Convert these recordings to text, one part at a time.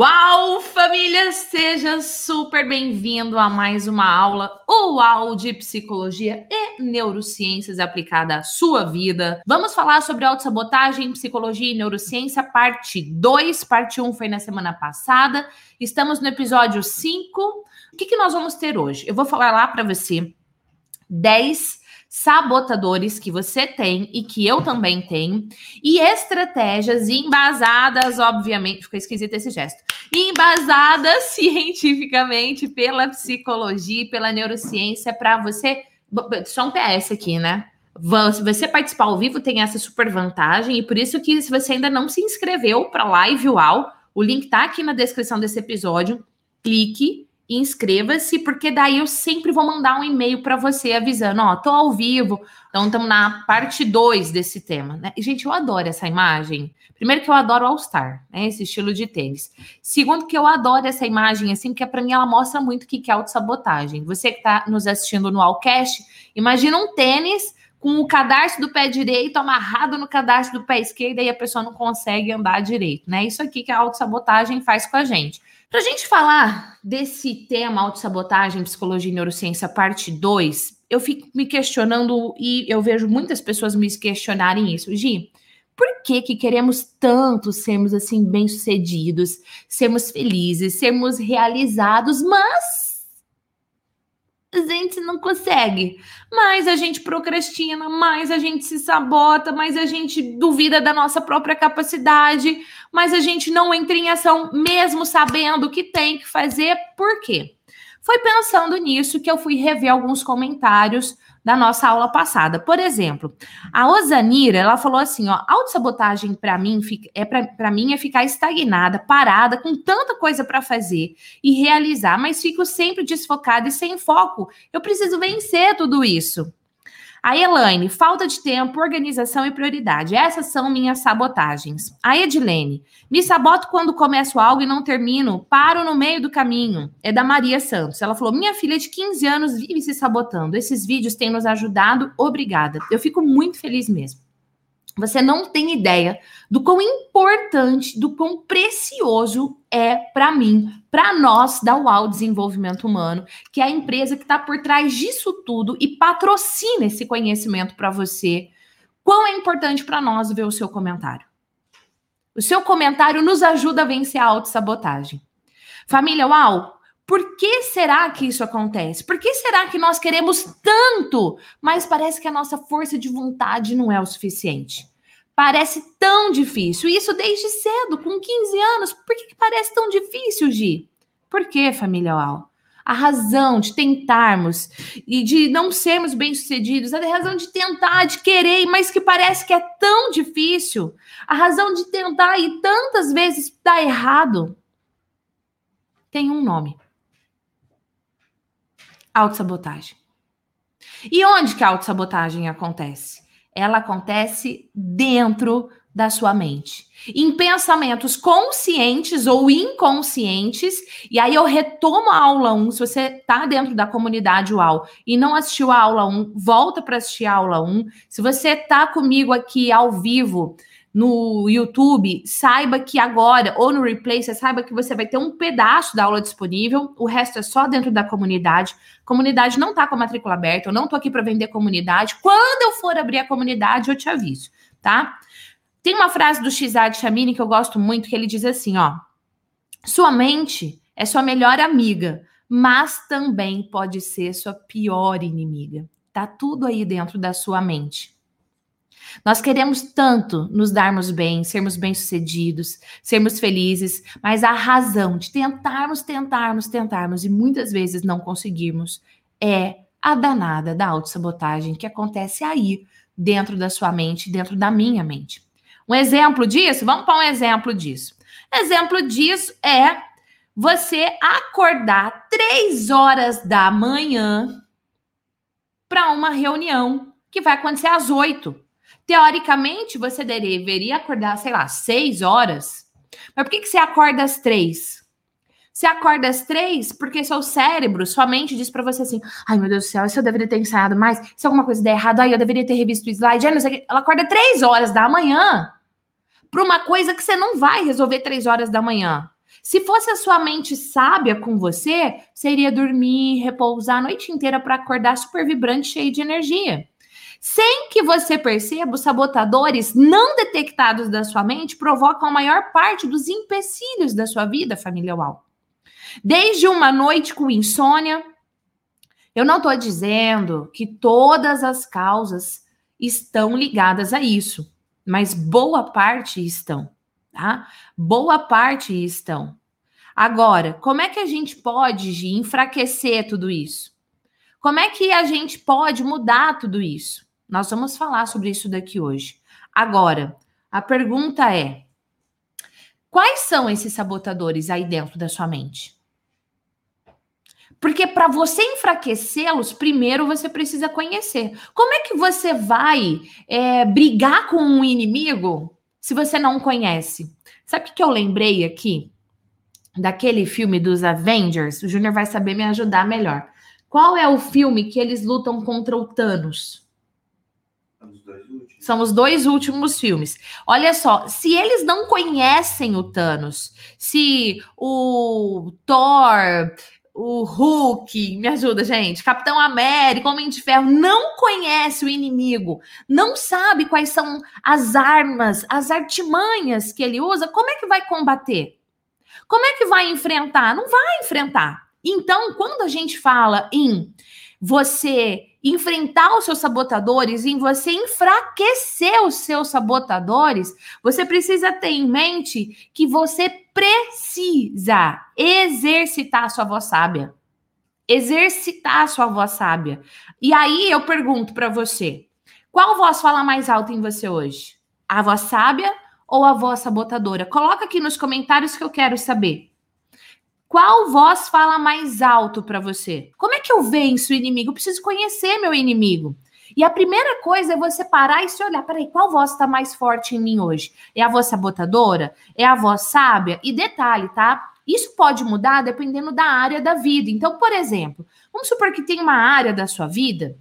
Uau, família! Seja super bem-vindo a mais uma aula UAU de Psicologia e Neurociências aplicada à sua vida. Vamos falar sobre autossabotagem, psicologia e neurociência, parte 2. Parte 1 um foi na semana passada. Estamos no episódio 5. O que, que nós vamos ter hoje? Eu vou falar lá para você 10 sabotadores que você tem e que eu também tenho, e estratégias embasadas, obviamente, ficou esquisito esse gesto, embasadas cientificamente pela psicologia e pela neurociência para você. Só um PS aqui, né? Se você participar ao vivo, tem essa super vantagem, e por isso que, se você ainda não se inscreveu para a live UAU, o link tá aqui na descrição desse episódio. Clique inscreva-se, porque daí eu sempre vou mandar um e-mail para você avisando, ó, tô ao vivo, então estamos na parte 2 desse tema, né? E, gente, eu adoro essa imagem. Primeiro que eu adoro All Star, né? Esse estilo de tênis. Segundo que eu adoro essa imagem, assim, porque para mim ela mostra muito o que é autossabotagem. Você que está nos assistindo no Allcast, imagina um tênis com o cadarço do pé direito amarrado no cadarço do pé esquerdo e a pessoa não consegue andar direito, né? Isso aqui que a autossabotagem faz com a gente. Para a gente falar desse tema autossabotagem, psicologia e neurociência, parte 2, eu fico me questionando e eu vejo muitas pessoas me questionarem isso. Gi, por que, que queremos tanto sermos assim bem-sucedidos, sermos felizes, sermos realizados, mas a gente não consegue. Mais a gente procrastina, mais a gente se sabota, mais a gente duvida da nossa própria capacidade, mais a gente não entra em ação, mesmo sabendo o que tem que fazer. Por quê? Foi pensando nisso que eu fui rever alguns comentários da nossa aula passada. Por exemplo, a Osanira, ela falou assim, ó, autossabotagem para mim é para mim é ficar estagnada, parada com tanta coisa para fazer e realizar, mas fico sempre desfocada e sem foco. Eu preciso vencer tudo isso. A Elaine, falta de tempo, organização e prioridade. Essas são minhas sabotagens. A Edilene, me saboto quando começo algo e não termino, paro no meio do caminho. É da Maria Santos. Ela falou: minha filha de 15 anos vive se sabotando. Esses vídeos têm nos ajudado. Obrigada. Eu fico muito feliz mesmo. Você não tem ideia do quão importante, do quão precioso é para mim, para nós da UAU Desenvolvimento Humano, que é a empresa que está por trás disso tudo e patrocina esse conhecimento para você. Quão é importante para nós ver o seu comentário. O seu comentário nos ajuda a vencer a autossabotagem. Família UAU, por que será que isso acontece? Por que será que nós queremos tanto, mas parece que a nossa força de vontade não é o suficiente? Parece tão difícil. Isso desde cedo, com 15 anos. Por que, que parece tão difícil, Gi? Por que, família Al? A razão de tentarmos e de não sermos bem-sucedidos, a razão de tentar, de querer, mas que parece que é tão difícil, a razão de tentar e tantas vezes dar errado, tem um nome autossabotagem. E onde que a autossabotagem acontece? Ela acontece dentro da sua mente. Em pensamentos conscientes ou inconscientes, e aí eu retomo a aula 1, se você está dentro da comunidade UAU e não assistiu a aula 1, volta para assistir a aula 1. Se você está comigo aqui ao vivo, no YouTube, saiba que agora, ou no replay, você saiba que você vai ter um pedaço da aula disponível, o resto é só dentro da comunidade. Comunidade não tá com a matrícula aberta, eu não tô aqui para vender comunidade. Quando eu for abrir a comunidade, eu te aviso, tá? Tem uma frase do Xad Chamini que eu gosto muito, que ele diz assim, ó: Sua mente é sua melhor amiga, mas também pode ser sua pior inimiga. Tá tudo aí dentro da sua mente. Nós queremos tanto nos darmos bem, sermos bem-sucedidos, sermos felizes, mas a razão de tentarmos, tentarmos, tentarmos e muitas vezes não conseguirmos é a danada da autossabotagem que acontece aí, dentro da sua mente, dentro da minha mente. Um exemplo disso, vamos para um exemplo disso. Exemplo disso é você acordar três horas da manhã para uma reunião que vai acontecer às oito. Teoricamente, você deveria acordar, sei lá, seis horas. Mas por que, que você acorda às três? Você acorda às três porque seu cérebro, sua mente diz para você assim: ai meu Deus do céu, isso eu deveria ter ensaiado mais, se alguma coisa der errado, ai eu deveria ter revisto o slide. Ai, não sei, ela acorda três horas da manhã para uma coisa que você não vai resolver três horas da manhã. Se fosse a sua mente sábia com você, iria dormir, repousar a noite inteira para acordar super vibrante, cheio de energia. Sem que você perceba, os sabotadores não detectados da sua mente provocam a maior parte dos empecilhos da sua vida, família UAU. Desde uma noite com insônia, eu não estou dizendo que todas as causas estão ligadas a isso, mas boa parte estão, tá? Boa parte estão. Agora, como é que a gente pode enfraquecer tudo isso? Como é que a gente pode mudar tudo isso? Nós vamos falar sobre isso daqui hoje. Agora, a pergunta é: quais são esses sabotadores aí dentro da sua mente? Porque para você enfraquecê-los, primeiro você precisa conhecer. Como é que você vai é, brigar com um inimigo se você não conhece? Sabe o que eu lembrei aqui? Daquele filme dos Avengers? O Júnior vai saber me ajudar melhor. Qual é o filme que eles lutam contra o Thanos? São os dois últimos filmes. Olha só, se eles não conhecem o Thanos, se o Thor, o Hulk, me ajuda, gente, Capitão América, Homem de Ferro, não conhece o inimigo, não sabe quais são as armas, as artimanhas que ele usa, como é que vai combater? Como é que vai enfrentar? Não vai enfrentar. Então, quando a gente fala em você enfrentar os seus sabotadores, em você enfraquecer os seus sabotadores, você precisa ter em mente que você precisa exercitar a sua voz sábia. Exercitar a sua voz sábia. E aí eu pergunto para você: qual voz fala mais alto em você hoje? A voz sábia ou a voz sabotadora? Coloca aqui nos comentários que eu quero saber. Qual voz fala mais alto para você? Como é que eu venço o inimigo? Eu preciso conhecer meu inimigo. E a primeira coisa é você parar e se olhar. Peraí, qual voz está mais forte em mim hoje? É a voz sabotadora? É a voz sábia? E detalhe, tá? Isso pode mudar dependendo da área da vida. Então, por exemplo, vamos supor que tem uma área da sua vida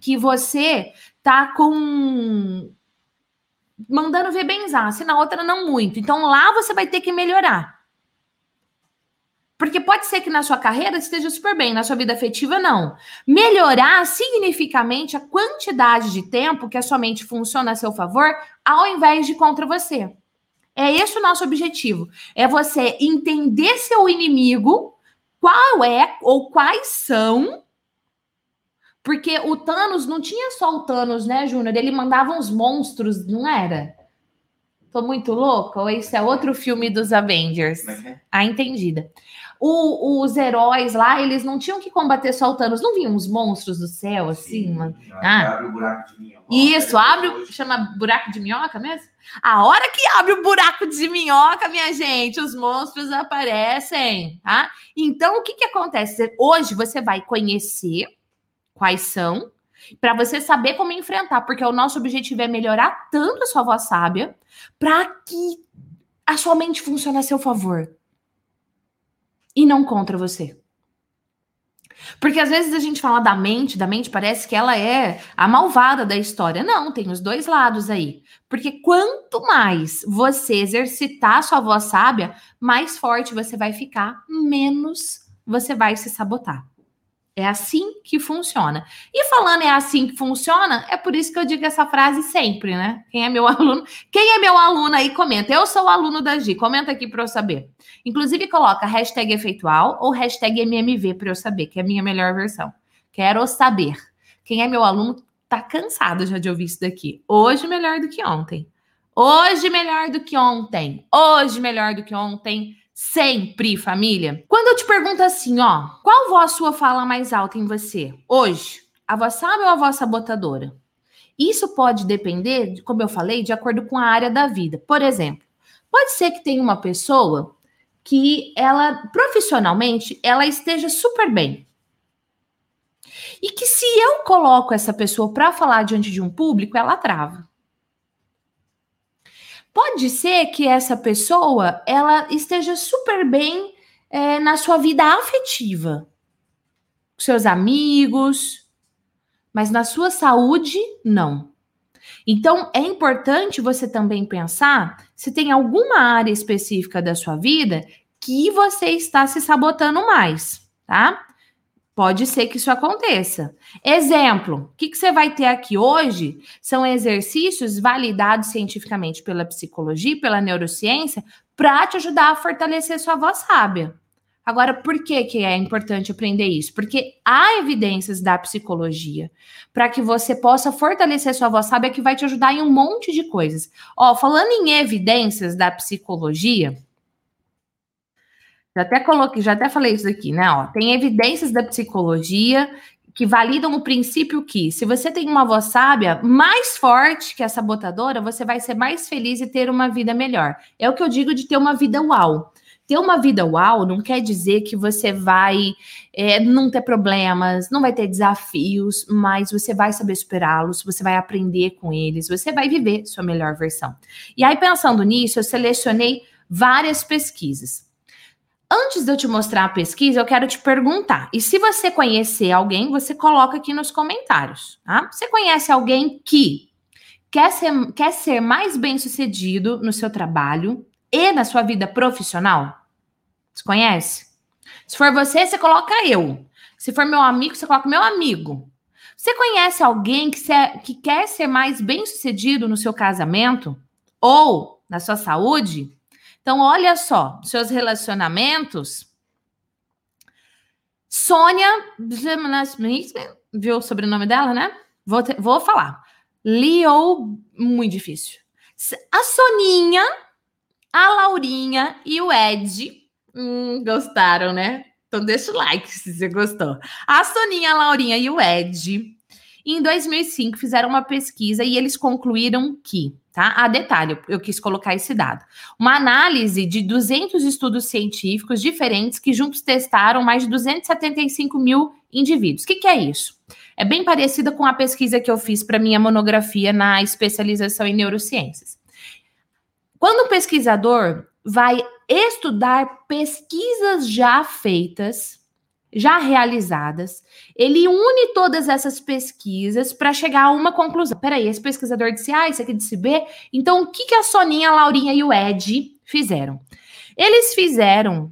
que você tá com mandando ver benzar, se na outra não muito. Então lá você vai ter que melhorar. Porque pode ser que na sua carreira esteja super bem, na sua vida afetiva, não. Melhorar significamente a quantidade de tempo que a sua mente funciona a seu favor, ao invés de contra você. É esse o nosso objetivo. É você entender seu inimigo, qual é ou quais são. Porque o Thanos não tinha só o Thanos, né, Júnior? Ele mandava uns monstros, não era? Tô muito louca? Ou esse é outro filme dos Avengers? É ah, entendida. O, os heróis lá, eles não tinham que combater só o Thanos, não vinham uns monstros do céu, assim, Sim, mano. Ah. Abre o buraco de minhoca. Isso, abre, chama buraco de minhoca mesmo? A hora que abre o buraco de minhoca, minha gente, os monstros aparecem, tá? Então, o que que acontece? Hoje você vai conhecer quais são, para você saber como enfrentar, porque o nosso objetivo é melhorar tanto a sua voz sábia, para que a sua mente funcione a seu favor e não contra você. Porque às vezes a gente fala da mente, da mente parece que ela é a malvada da história. Não, tem os dois lados aí. Porque quanto mais você exercitar sua voz sábia, mais forte você vai ficar, menos você vai se sabotar. É assim que funciona. E falando é assim que funciona, é por isso que eu digo essa frase sempre, né? Quem é meu aluno? Quem é meu aluno aí, comenta. Eu sou o aluno da Gi, comenta aqui para eu saber. Inclusive, coloca hashtag efeitual ou hashtag MMV para eu saber, que é a minha melhor versão. Quero saber. Quem é meu aluno tá cansado já de ouvir isso daqui. Hoje melhor do que ontem. Hoje melhor do que ontem. Hoje melhor do que ontem Sempre, família. Quando eu te pergunto assim, ó, qual voz sua fala mais alta em você? Hoje, a voz sábia ou a voz sabotadora? Isso pode depender, como eu falei, de acordo com a área da vida. Por exemplo, pode ser que tenha uma pessoa que ela profissionalmente ela esteja super bem. E que se eu coloco essa pessoa para falar diante de um público, ela trava. Pode ser que essa pessoa ela esteja super bem é, na sua vida afetiva, com seus amigos, mas na sua saúde, não. Então, é importante você também pensar se tem alguma área específica da sua vida que você está se sabotando mais, tá? Pode ser que isso aconteça. Exemplo: o que, que você vai ter aqui hoje são exercícios validados cientificamente pela psicologia, pela neurociência, para te ajudar a fortalecer sua voz sábia. Agora, por que, que é importante aprender isso? Porque há evidências da psicologia para que você possa fortalecer sua voz sábia que vai te ajudar em um monte de coisas. Ó, falando em evidências da psicologia, já até coloquei, já até falei isso aqui, né? Ó, tem evidências da psicologia que validam o princípio que, se você tem uma voz sábia mais forte que a sabotadora, você vai ser mais feliz e ter uma vida melhor. É o que eu digo de ter uma vida uau. Ter uma vida uau não quer dizer que você vai é, não ter problemas, não vai ter desafios, mas você vai saber superá-los, você vai aprender com eles, você vai viver sua melhor versão. E aí, pensando nisso, eu selecionei várias pesquisas. Antes de eu te mostrar a pesquisa, eu quero te perguntar. E se você conhecer alguém, você coloca aqui nos comentários. Tá? Você conhece alguém que quer ser, quer ser mais bem sucedido no seu trabalho, e na sua vida profissional? Você conhece? Se for você, você coloca eu. Se for meu amigo, você coloca meu amigo. Você conhece alguém que, se, que quer ser mais bem-sucedido no seu casamento ou na sua saúde? Então, olha só, seus relacionamentos. Sônia, viu o sobrenome dela, né? Vou, te, vou falar. Leo, muito difícil. A Soninha a Laurinha e o Ed hum, gostaram, né? Então deixa o like se você gostou. A Soninha, a Laurinha e o Ed, em 2005, fizeram uma pesquisa e eles concluíram que, tá? A detalhe, eu quis colocar esse dado. Uma análise de 200 estudos científicos diferentes que juntos testaram mais de 275 mil indivíduos. O que, que é isso? É bem parecida com a pesquisa que eu fiz para minha monografia na especialização em neurociências. Quando o pesquisador vai estudar pesquisas já feitas, já realizadas, ele une todas essas pesquisas para chegar a uma conclusão. Peraí, esse pesquisador disse A, esse aqui disse B. Então, o que, que a Soninha, a Laurinha e o Ed fizeram? Eles fizeram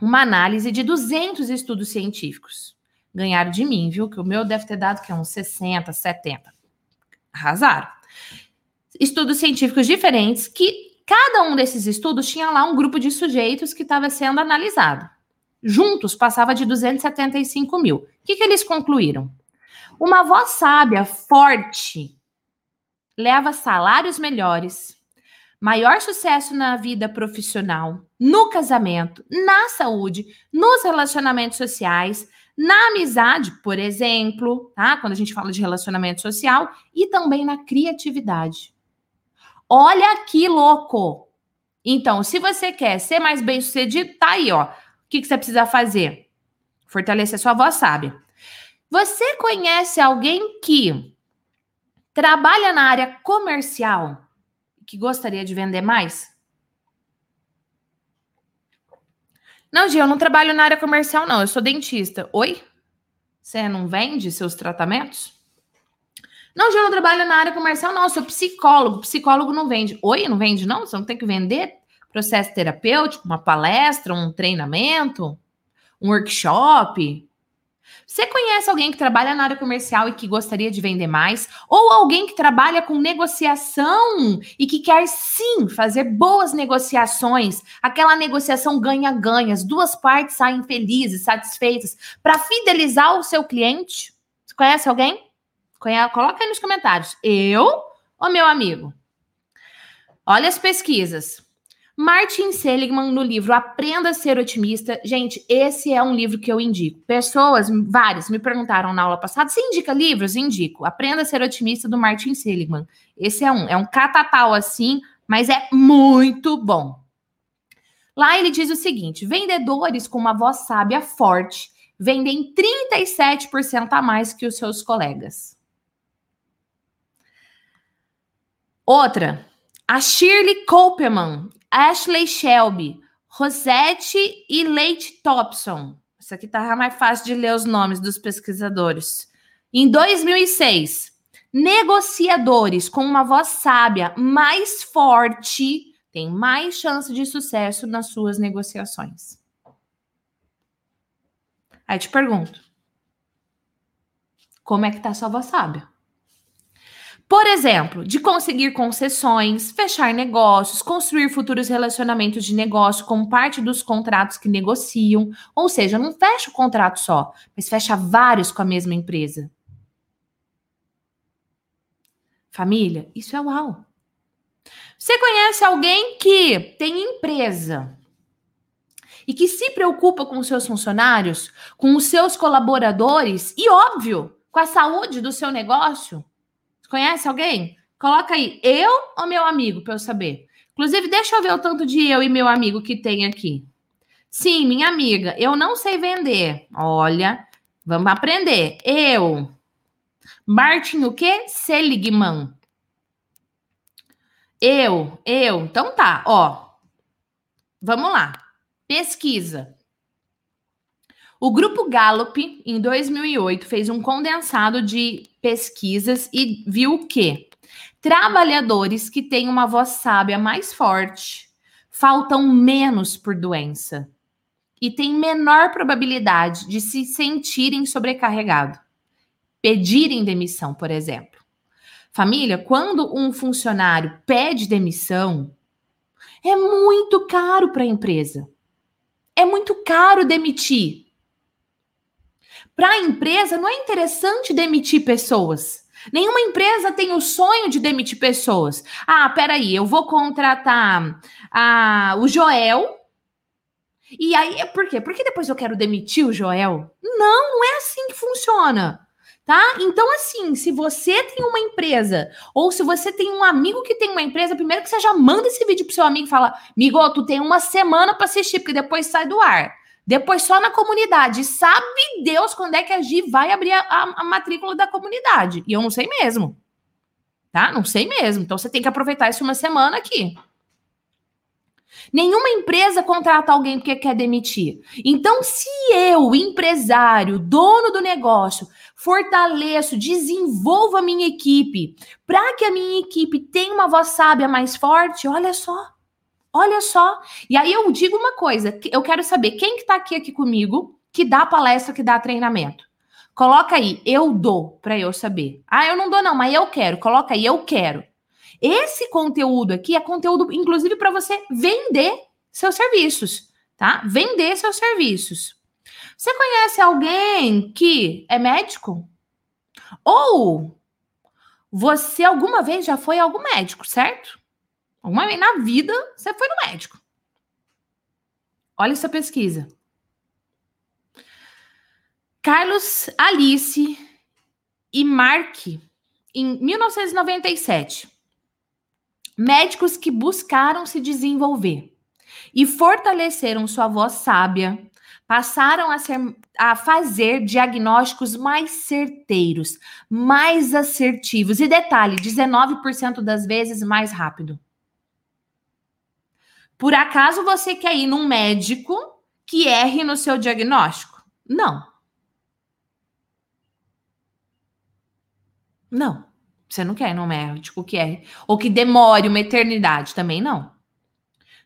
uma análise de 200 estudos científicos. Ganharam de mim, viu? Que o meu deve ter dado que é uns 60, 70. Arrasaram estudos científicos diferentes que cada um desses estudos tinha lá um grupo de sujeitos que estava sendo analisado. Juntos passava de 275 mil. O que, que eles concluíram? Uma voz sábia, forte, leva salários melhores, maior sucesso na vida profissional, no casamento, na saúde, nos relacionamentos sociais, na amizade, por exemplo, tá? Quando a gente fala de relacionamento social, e também na criatividade. Olha que louco! Então, se você quer ser mais bem sucedido, tá aí, ó. O que, que você precisa fazer? Fortalecer sua voz sábia. Você conhece alguém que trabalha na área comercial que gostaria de vender mais? Não, Gia, eu não trabalho na área comercial, não. Eu sou dentista. Oi? Você não vende seus tratamentos? Não, já não trabalho na área comercial, não. Sou psicólogo. Psicólogo não vende. Oi, não vende, não? Você não tem que vender processo terapêutico, uma palestra, um treinamento, um workshop. Você conhece alguém que trabalha na área comercial e que gostaria de vender mais? Ou alguém que trabalha com negociação e que quer sim fazer boas negociações? Aquela negociação ganha-ganha, as duas partes saem felizes, satisfeitas, para fidelizar o seu cliente? Você conhece alguém? Coloca aí nos comentários. Eu ou meu amigo? Olha as pesquisas. Martin Seligman no livro Aprenda a Ser Otimista. Gente, esse é um livro que eu indico. Pessoas, várias, me perguntaram na aula passada: você indica livros? Indico. Aprenda a Ser Otimista do Martin Seligman. Esse é um, é um catatal assim, mas é muito bom. Lá ele diz o seguinte: vendedores com uma voz sábia forte vendem 37% a mais que os seus colegas. Outra, a Shirley Copeman, Ashley Shelby, Rosette e Leite Thompson. Isso aqui tá mais fácil de ler os nomes dos pesquisadores. Em 2006, negociadores com uma voz sábia mais forte tem mais chance de sucesso nas suas negociações. Aí te pergunto: como é que tá sua voz sábia? Por exemplo, de conseguir concessões, fechar negócios, construir futuros relacionamentos de negócio como parte dos contratos que negociam. Ou seja, não fecha o contrato só, mas fecha vários com a mesma empresa. Família, isso é uau. Você conhece alguém que tem empresa e que se preocupa com seus funcionários, com os seus colaboradores e, óbvio, com a saúde do seu negócio? Conhece alguém? Coloca aí, eu ou meu amigo, para eu saber. Inclusive, deixa eu ver o tanto de eu e meu amigo que tem aqui. Sim, minha amiga, eu não sei vender. Olha, vamos aprender. Eu. Martin o quê? Seligman. Eu, eu. Então tá, ó. Vamos lá. Pesquisa. O grupo Gallup, em 2008, fez um condensado de pesquisas e viu que trabalhadores que têm uma voz sábia mais forte faltam menos por doença e têm menor probabilidade de se sentirem sobrecarregados, pedirem demissão, por exemplo. Família, quando um funcionário pede demissão, é muito caro para a empresa. É muito caro demitir. Para a empresa, não é interessante demitir pessoas. Nenhuma empresa tem o sonho de demitir pessoas. Ah, peraí, eu vou contratar a, o Joel. E aí, por quê? Porque depois eu quero demitir o Joel? Não, não é assim que funciona. Tá? Então, assim, se você tem uma empresa, ou se você tem um amigo que tem uma empresa, primeiro que você já manda esse vídeo pro seu amigo e fala: Amigo, tu tem uma semana para assistir, porque depois sai do ar. Depois só na comunidade. Sabe Deus quando é que a Gi vai abrir a, a, matrícula da comunidade? E eu não sei mesmo. Tá? Não sei mesmo. Então você tem que aproveitar isso uma semana aqui. Nenhuma empresa contrata alguém porque quer demitir. Então, se eu, empresário, dono do negócio, fortaleço, desenvolvo a minha equipe, para que a minha equipe tenha uma voz sábia mais forte, olha só. Olha só. E aí eu digo uma coisa, eu quero saber quem que tá aqui aqui comigo, que dá palestra, que dá treinamento. Coloca aí, eu dou, para eu saber. Ah, eu não dou não, mas eu quero. Coloca aí, eu quero. Esse conteúdo aqui é conteúdo, inclusive, para você vender seus serviços, tá? Vender seus serviços. Você conhece alguém que é médico? Ou você alguma vez já foi algum médico, certo? Uma vez na vida, você foi no médico. Olha essa pesquisa. Carlos Alice e Mark, em 1997, médicos que buscaram se desenvolver e fortaleceram sua voz sábia, passaram a, ser, a fazer diagnósticos mais certeiros, mais assertivos e detalhe, 19% das vezes mais rápido. Por acaso você quer ir num médico que erre no seu diagnóstico? Não. Não. Você não quer ir num médico que erre. Ou que demore uma eternidade também, não.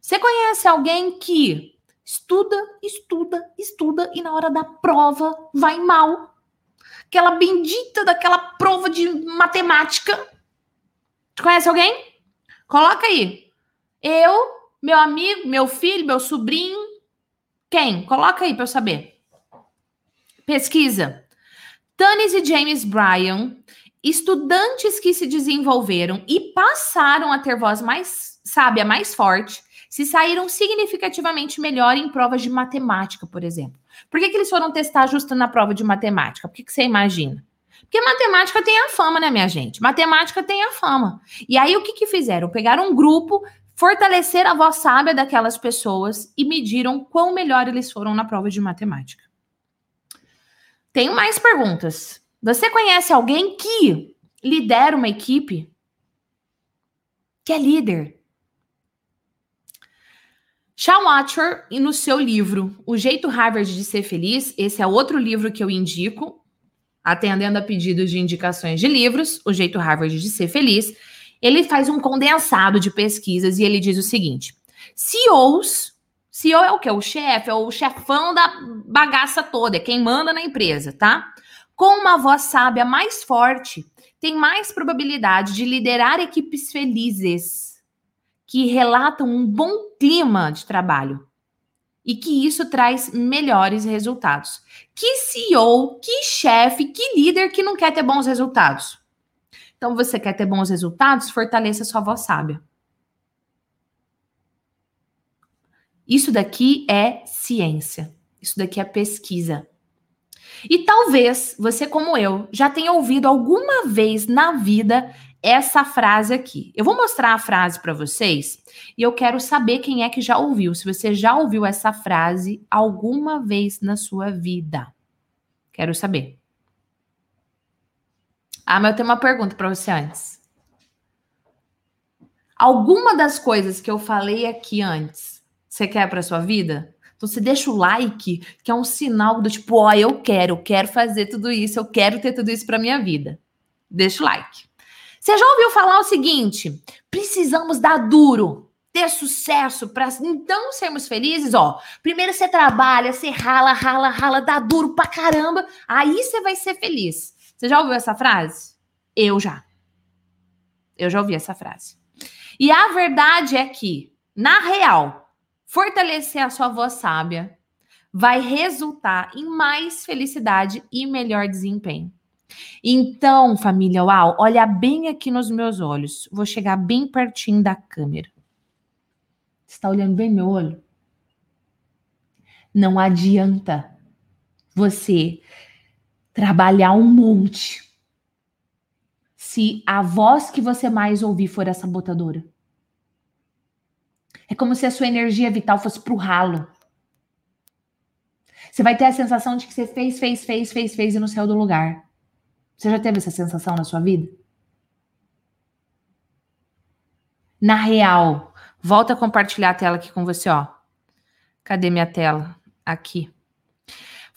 Você conhece alguém que estuda, estuda, estuda e na hora da prova vai mal? Aquela bendita daquela prova de matemática. Conhece alguém? Coloca aí. Eu meu amigo, meu filho, meu sobrinho. Quem? Coloca aí para eu saber. Pesquisa. Tanis e James Bryan, estudantes que se desenvolveram e passaram a ter voz mais sábia, mais forte, se saíram significativamente melhor em provas de matemática, por exemplo. Por que, que eles foram testar justo na prova de matemática? Por que, que você imagina? Porque matemática tem a fama, né, minha gente? Matemática tem a fama. E aí, o que, que fizeram? Pegaram um grupo, fortalecer a voz sábia daquelas pessoas e mediram quão melhor eles foram na prova de matemática. Tenho mais perguntas. Você conhece alguém que lidera uma equipe? Que é líder? Sean Watcher, no seu livro O Jeito Harvard de Ser Feliz, esse é outro livro que eu indico, atendendo a pedidos de indicações de livros, O Jeito Harvard de Ser Feliz, Ele faz um condensado de pesquisas e ele diz o seguinte: CEOs, CEO é o que? O chefe, é o chefão da bagaça toda, é quem manda na empresa, tá? Com uma voz sábia mais forte, tem mais probabilidade de liderar equipes felizes que relatam um bom clima de trabalho e que isso traz melhores resultados. Que CEO, que chefe, que líder que não quer ter bons resultados? Então, você quer ter bons resultados? Fortaleça sua voz sábia. Isso daqui é ciência. Isso daqui é pesquisa. E talvez você, como eu, já tenha ouvido alguma vez na vida essa frase aqui. Eu vou mostrar a frase para vocês e eu quero saber quem é que já ouviu. Se você já ouviu essa frase alguma vez na sua vida. Quero saber. Ah, mas eu tenho uma pergunta para você antes. Alguma das coisas que eu falei aqui antes, você quer para sua vida? Então você deixa o like, que é um sinal do tipo, ó, oh, eu quero, eu quero fazer tudo isso, eu quero ter tudo isso para minha vida. Deixa o like. Você já ouviu falar o seguinte: precisamos dar duro, ter sucesso para então sermos felizes, ó. Primeiro você trabalha, você rala, rala, rala, dá duro pra caramba, aí você vai ser feliz. Você já ouviu essa frase? Eu já. Eu já ouvi essa frase. E a verdade é que, na real, fortalecer a sua voz sábia vai resultar em mais felicidade e melhor desempenho. Então, família Uau, olha bem aqui nos meus olhos. Vou chegar bem pertinho da câmera. Está olhando bem meu olho? Não adianta você trabalhar um monte se a voz que você mais ouvir for a sabotadora. É como se a sua energia vital fosse pro ralo. Você vai ter a sensação de que você fez, fez, fez, fez, fez e não saiu do lugar. Você já teve essa sensação na sua vida? Na real, volta a compartilhar a tela aqui com você, ó. Cadê minha tela? Aqui.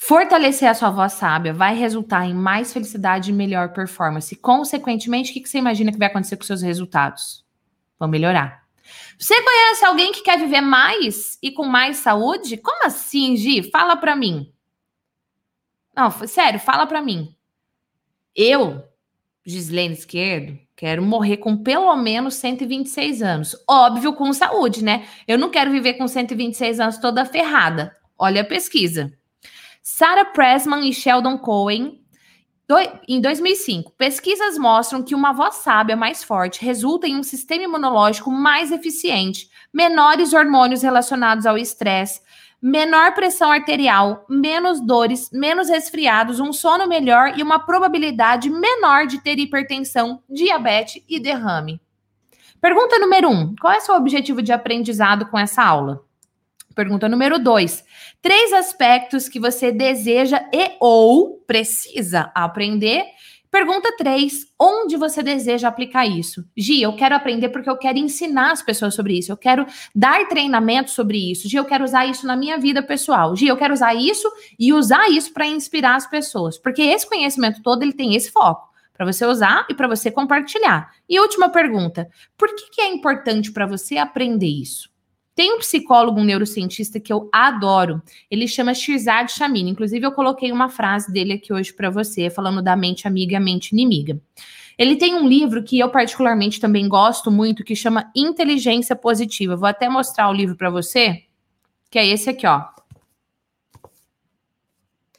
Fortalecer a sua voz sábia vai resultar em mais felicidade e melhor performance. Consequentemente, o que você imagina que vai acontecer com seus resultados? Vão melhorar. Você conhece alguém que quer viver mais e com mais saúde? Como assim, Gi? Fala para mim. Não, sério, fala para mim. Eu, Gislene Esquerdo, quero morrer com pelo menos 126 anos. Óbvio, com saúde, né? Eu não quero viver com 126 anos toda ferrada. Olha a pesquisa. Sarah Pressman e Sheldon Cohen do, em 2005, pesquisas mostram que uma voz sábia mais forte resulta em um sistema imunológico mais eficiente, menores hormônios relacionados ao estresse, menor pressão arterial, menos dores, menos resfriados, um sono melhor e uma probabilidade menor de ter hipertensão, diabetes e derrame. Pergunta número 1: um, Qual é o seu objetivo de aprendizado com essa aula? Pergunta número dois. Três aspectos que você deseja e ou precisa aprender. Pergunta três. Onde você deseja aplicar isso? Gi, eu quero aprender porque eu quero ensinar as pessoas sobre isso. Eu quero dar treinamento sobre isso. Gi, eu quero usar isso na minha vida pessoal. Gi, eu quero usar isso e usar isso para inspirar as pessoas. Porque esse conhecimento todo, ele tem esse foco para você usar e para você compartilhar. E última pergunta: por que, que é importante para você aprender isso? Tem um psicólogo, um neurocientista que eu adoro. Ele chama Shirzad Chamini. Inclusive, eu coloquei uma frase dele aqui hoje para você, falando da mente amiga e a mente inimiga. Ele tem um livro que eu particularmente também gosto muito, que chama Inteligência Positiva. Vou até mostrar o livro para você, que é esse aqui, ó.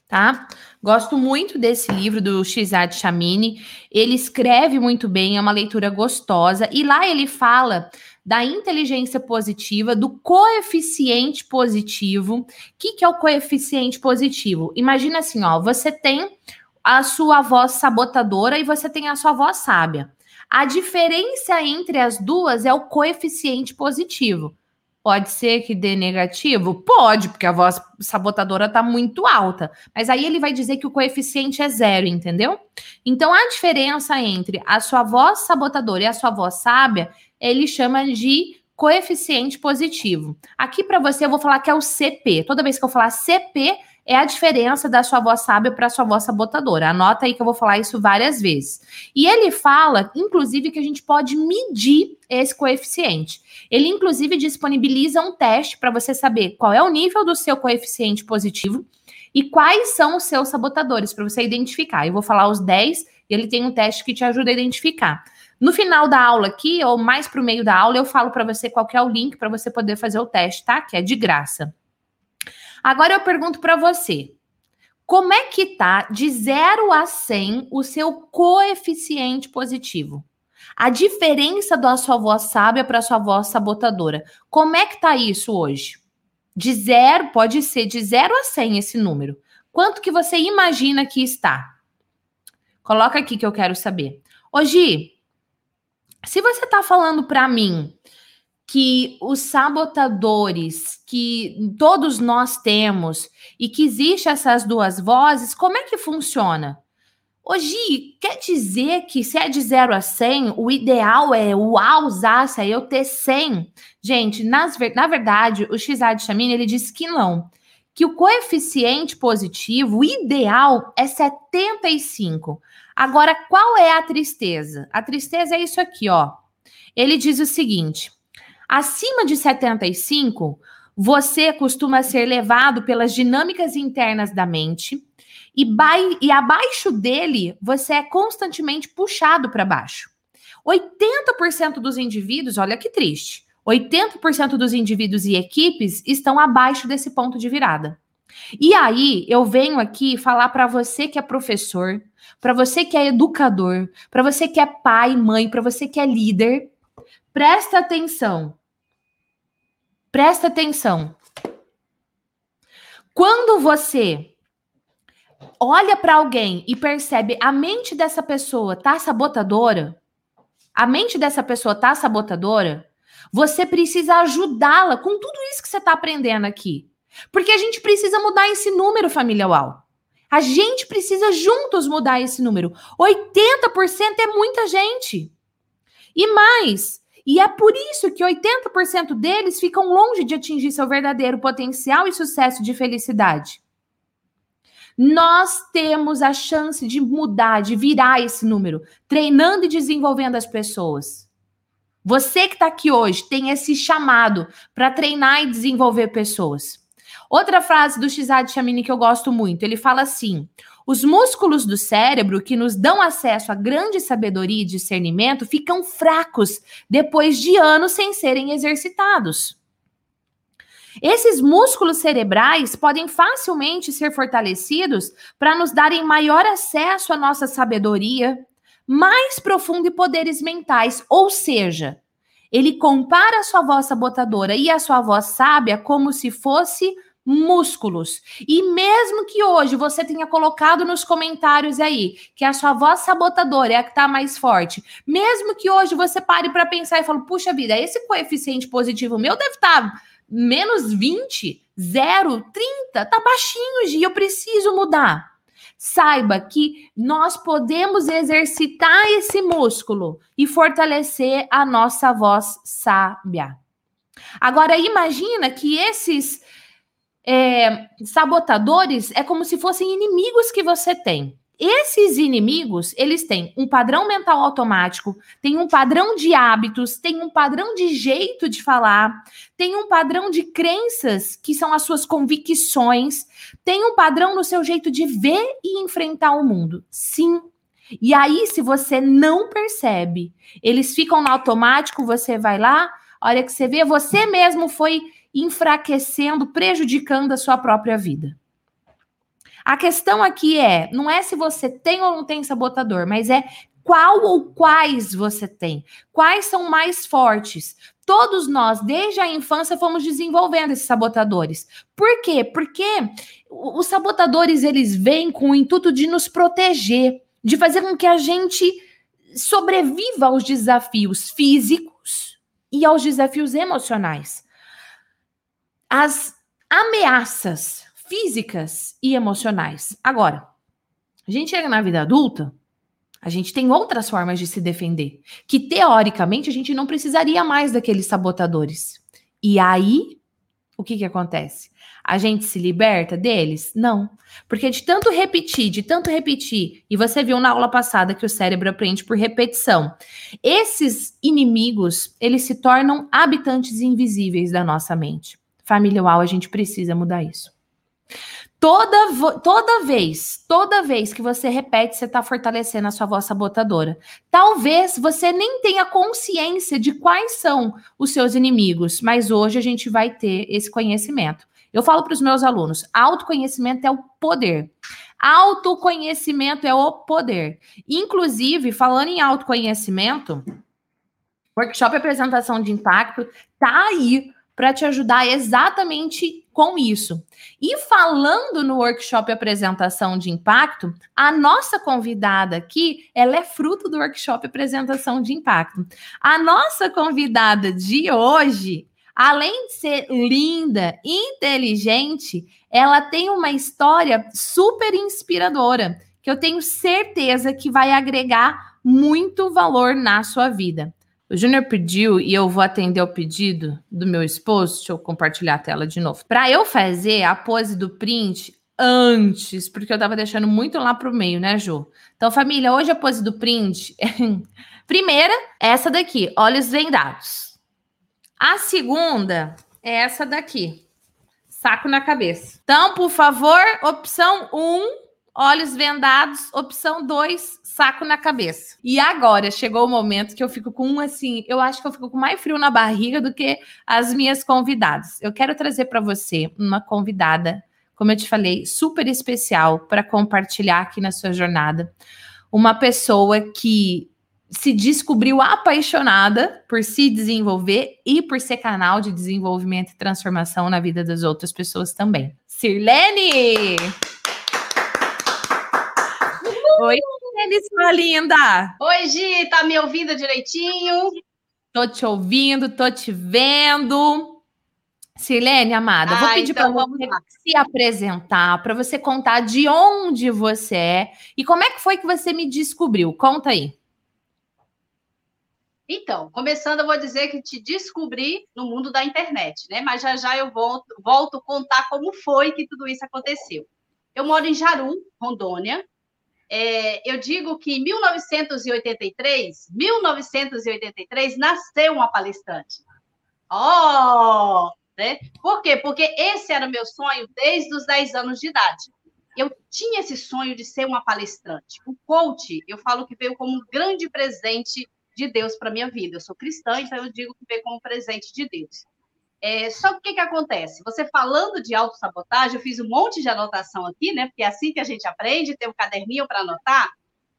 Tá? Gosto muito desse livro do Shizad Chamini. Ele escreve muito bem, é uma leitura gostosa. E lá ele fala da inteligência positiva, do coeficiente positivo. O que, que é o coeficiente positivo? Imagina assim, ó, você tem a sua voz sabotadora e você tem a sua voz sábia. A diferença entre as duas é o coeficiente positivo. Pode ser que dê negativo? Pode, porque a voz sabotadora está muito alta. Mas aí ele vai dizer que o coeficiente é zero, entendeu? Então a diferença entre a sua voz sabotadora e a sua voz sábia ele chama de coeficiente positivo. Aqui para você eu vou falar que é o CP. Toda vez que eu falar CP, é a diferença da sua voz sábia para a sua voz sabotadora. Anota aí que eu vou falar isso várias vezes. E ele fala, inclusive, que a gente pode medir esse coeficiente. Ele, inclusive, disponibiliza um teste para você saber qual é o nível do seu coeficiente positivo e quais são os seus sabotadores, para você identificar. Eu vou falar os 10 e ele tem um teste que te ajuda a identificar. No final da aula aqui, ou mais para o meio da aula, eu falo para você qual é o link para você poder fazer o teste, tá? Que é de graça. Agora eu pergunto para você, como é que tá de 0 a 100 o seu coeficiente positivo? A diferença da sua voz sábia para a sua voz sabotadora. Como é que tá isso hoje? De zero, pode ser de 0 a 100 esse número. Quanto que você imagina que está? Coloca aqui que eu quero saber. Hoje, se você está falando para mim que os sabotadores que todos nós temos e que existe essas duas vozes, como é que funciona? Hoje, quer dizer que se é de 0 a 100, o ideal é o usasse, é eu ter 100? Gente, nas, na verdade, o Xad Chamini, ele diz que não. Que o coeficiente positivo, ideal é 75. Agora, qual é a tristeza? A tristeza é isso aqui, ó. Ele diz o seguinte: acima de 75, você costuma ser levado pelas dinâmicas internas da mente, e, e abaixo dele, você é constantemente puxado para baixo. 80% dos indivíduos, olha que triste, 80% dos indivíduos e equipes estão abaixo desse ponto de virada. E aí, eu venho aqui falar para você que é professor, para você que é educador, para você que é pai, mãe, para você que é líder, presta atenção. Presta atenção. Quando você olha para alguém e percebe a mente dessa pessoa tá sabotadora, a mente dessa pessoa tá sabotadora, você precisa ajudá-la com tudo isso que você está aprendendo aqui. Porque a gente precisa mudar esse número, família UAU. A gente precisa juntos mudar esse número. 80% é muita gente. E mais, e é por isso que 80% deles ficam longe de atingir seu verdadeiro potencial e sucesso de felicidade. Nós temos a chance de mudar, de virar esse número, treinando e desenvolvendo as pessoas. Você que está aqui hoje tem esse chamado para treinar e desenvolver pessoas. Outra frase do Shizad Chamini que eu gosto muito, ele fala assim: os músculos do cérebro que nos dão acesso a grande sabedoria e discernimento ficam fracos depois de anos sem serem exercitados. Esses músculos cerebrais podem facilmente ser fortalecidos para nos darem maior acesso à nossa sabedoria, mais profundo e poderes mentais, ou seja, ele compara a sua voz sabotadora e a sua voz sábia como se fosse músculos. E mesmo que hoje você tenha colocado nos comentários aí que a sua voz sabotadora é a que está mais forte, mesmo que hoje você pare para pensar e fale, puxa vida, esse coeficiente positivo meu deve estar tá menos 20, 0, 30, tá baixinho, Gi, eu preciso mudar. Saiba que nós podemos exercitar esse músculo e fortalecer a nossa voz sábia. Agora imagina que esses é, sabotadores é como se fossem inimigos que você tem. Esses inimigos, eles têm um padrão mental automático, tem um padrão de hábitos, tem um padrão de jeito de falar, tem um padrão de crenças, que são as suas convicções, tem um padrão no seu jeito de ver e enfrentar o mundo. Sim. E aí, se você não percebe, eles ficam no automático, você vai lá, a hora que você vê, você mesmo foi enfraquecendo, prejudicando a sua própria vida. A questão aqui é, não é se você tem ou não tem sabotador, mas é qual ou quais você tem. Quais são mais fortes? Todos nós, desde a infância, fomos desenvolvendo esses sabotadores. Por quê? Porque os sabotadores eles vêm com o intuito de nos proteger, de fazer com que a gente sobreviva aos desafios físicos e aos desafios emocionais as ameaças físicas e emocionais. Agora, a gente chega na vida adulta, a gente tem outras formas de se defender, que teoricamente a gente não precisaria mais daqueles sabotadores. E aí, o que que acontece? A gente se liberta deles? Não. Porque de tanto repetir, de tanto repetir, e você viu na aula passada que o cérebro aprende por repetição, esses inimigos, eles se tornam habitantes invisíveis da nossa mente. Família UAU, a gente precisa mudar isso. Toda, toda vez, toda vez que você repete, você está fortalecendo a sua voz sabotadora. Talvez você nem tenha consciência de quais são os seus inimigos, mas hoje a gente vai ter esse conhecimento. Eu falo para os meus alunos: autoconhecimento é o poder. Autoconhecimento é o poder. Inclusive, falando em autoconhecimento, workshop apresentação de impacto tá aí para te ajudar exatamente com isso. E falando no workshop apresentação de impacto, a nossa convidada aqui, ela é fruto do workshop apresentação de impacto. A nossa convidada de hoje, além de ser linda, inteligente, ela tem uma história super inspiradora, que eu tenho certeza que vai agregar muito valor na sua vida. O Júnior pediu e eu vou atender o pedido do meu esposo. Deixa eu compartilhar a tela de novo. Para eu fazer a pose do print antes, porque eu tava deixando muito lá pro meio, né, Ju? Então, família, hoje a pose do print. Primeira, essa daqui, olhos vendados. A segunda é essa daqui, saco na cabeça. Então, por favor, opção 1, um, olhos vendados. Opção 2, saco na cabeça. E agora chegou o momento que eu fico com um assim, eu acho que eu fico com mais frio na barriga do que as minhas convidadas. Eu quero trazer para você uma convidada, como eu te falei, super especial para compartilhar aqui na sua jornada. Uma pessoa que se descobriu apaixonada por se desenvolver e por ser canal de desenvolvimento e transformação na vida das outras pessoas também. Sirlene! Oi, Elis, sua linda! Oi, Gi, tá me ouvindo direitinho? Tô te ouvindo, tô te vendo. Silene, amada, ah, vou pedir então para você lá. se apresentar, para você contar de onde você é e como é que foi que você me descobriu. Conta aí. Então, começando, eu vou dizer que te descobri no mundo da internet, né? Mas já já eu volto, volto contar como foi que tudo isso aconteceu. Eu moro em Jaru, Rondônia, é, eu digo que em 1983, 1983 nasceu uma palestrante. Oh! Né? Por quê? Porque esse era o meu sonho desde os 10 anos de idade. Eu tinha esse sonho de ser uma palestrante. O coach, eu falo que veio como um grande presente de Deus para minha vida. Eu sou cristã, então eu digo que veio como presente de Deus. É, só que o que, que acontece? Você falando de autossabotagem, eu fiz um monte de anotação aqui, né? Porque é assim que a gente aprende, ter um caderninho para anotar.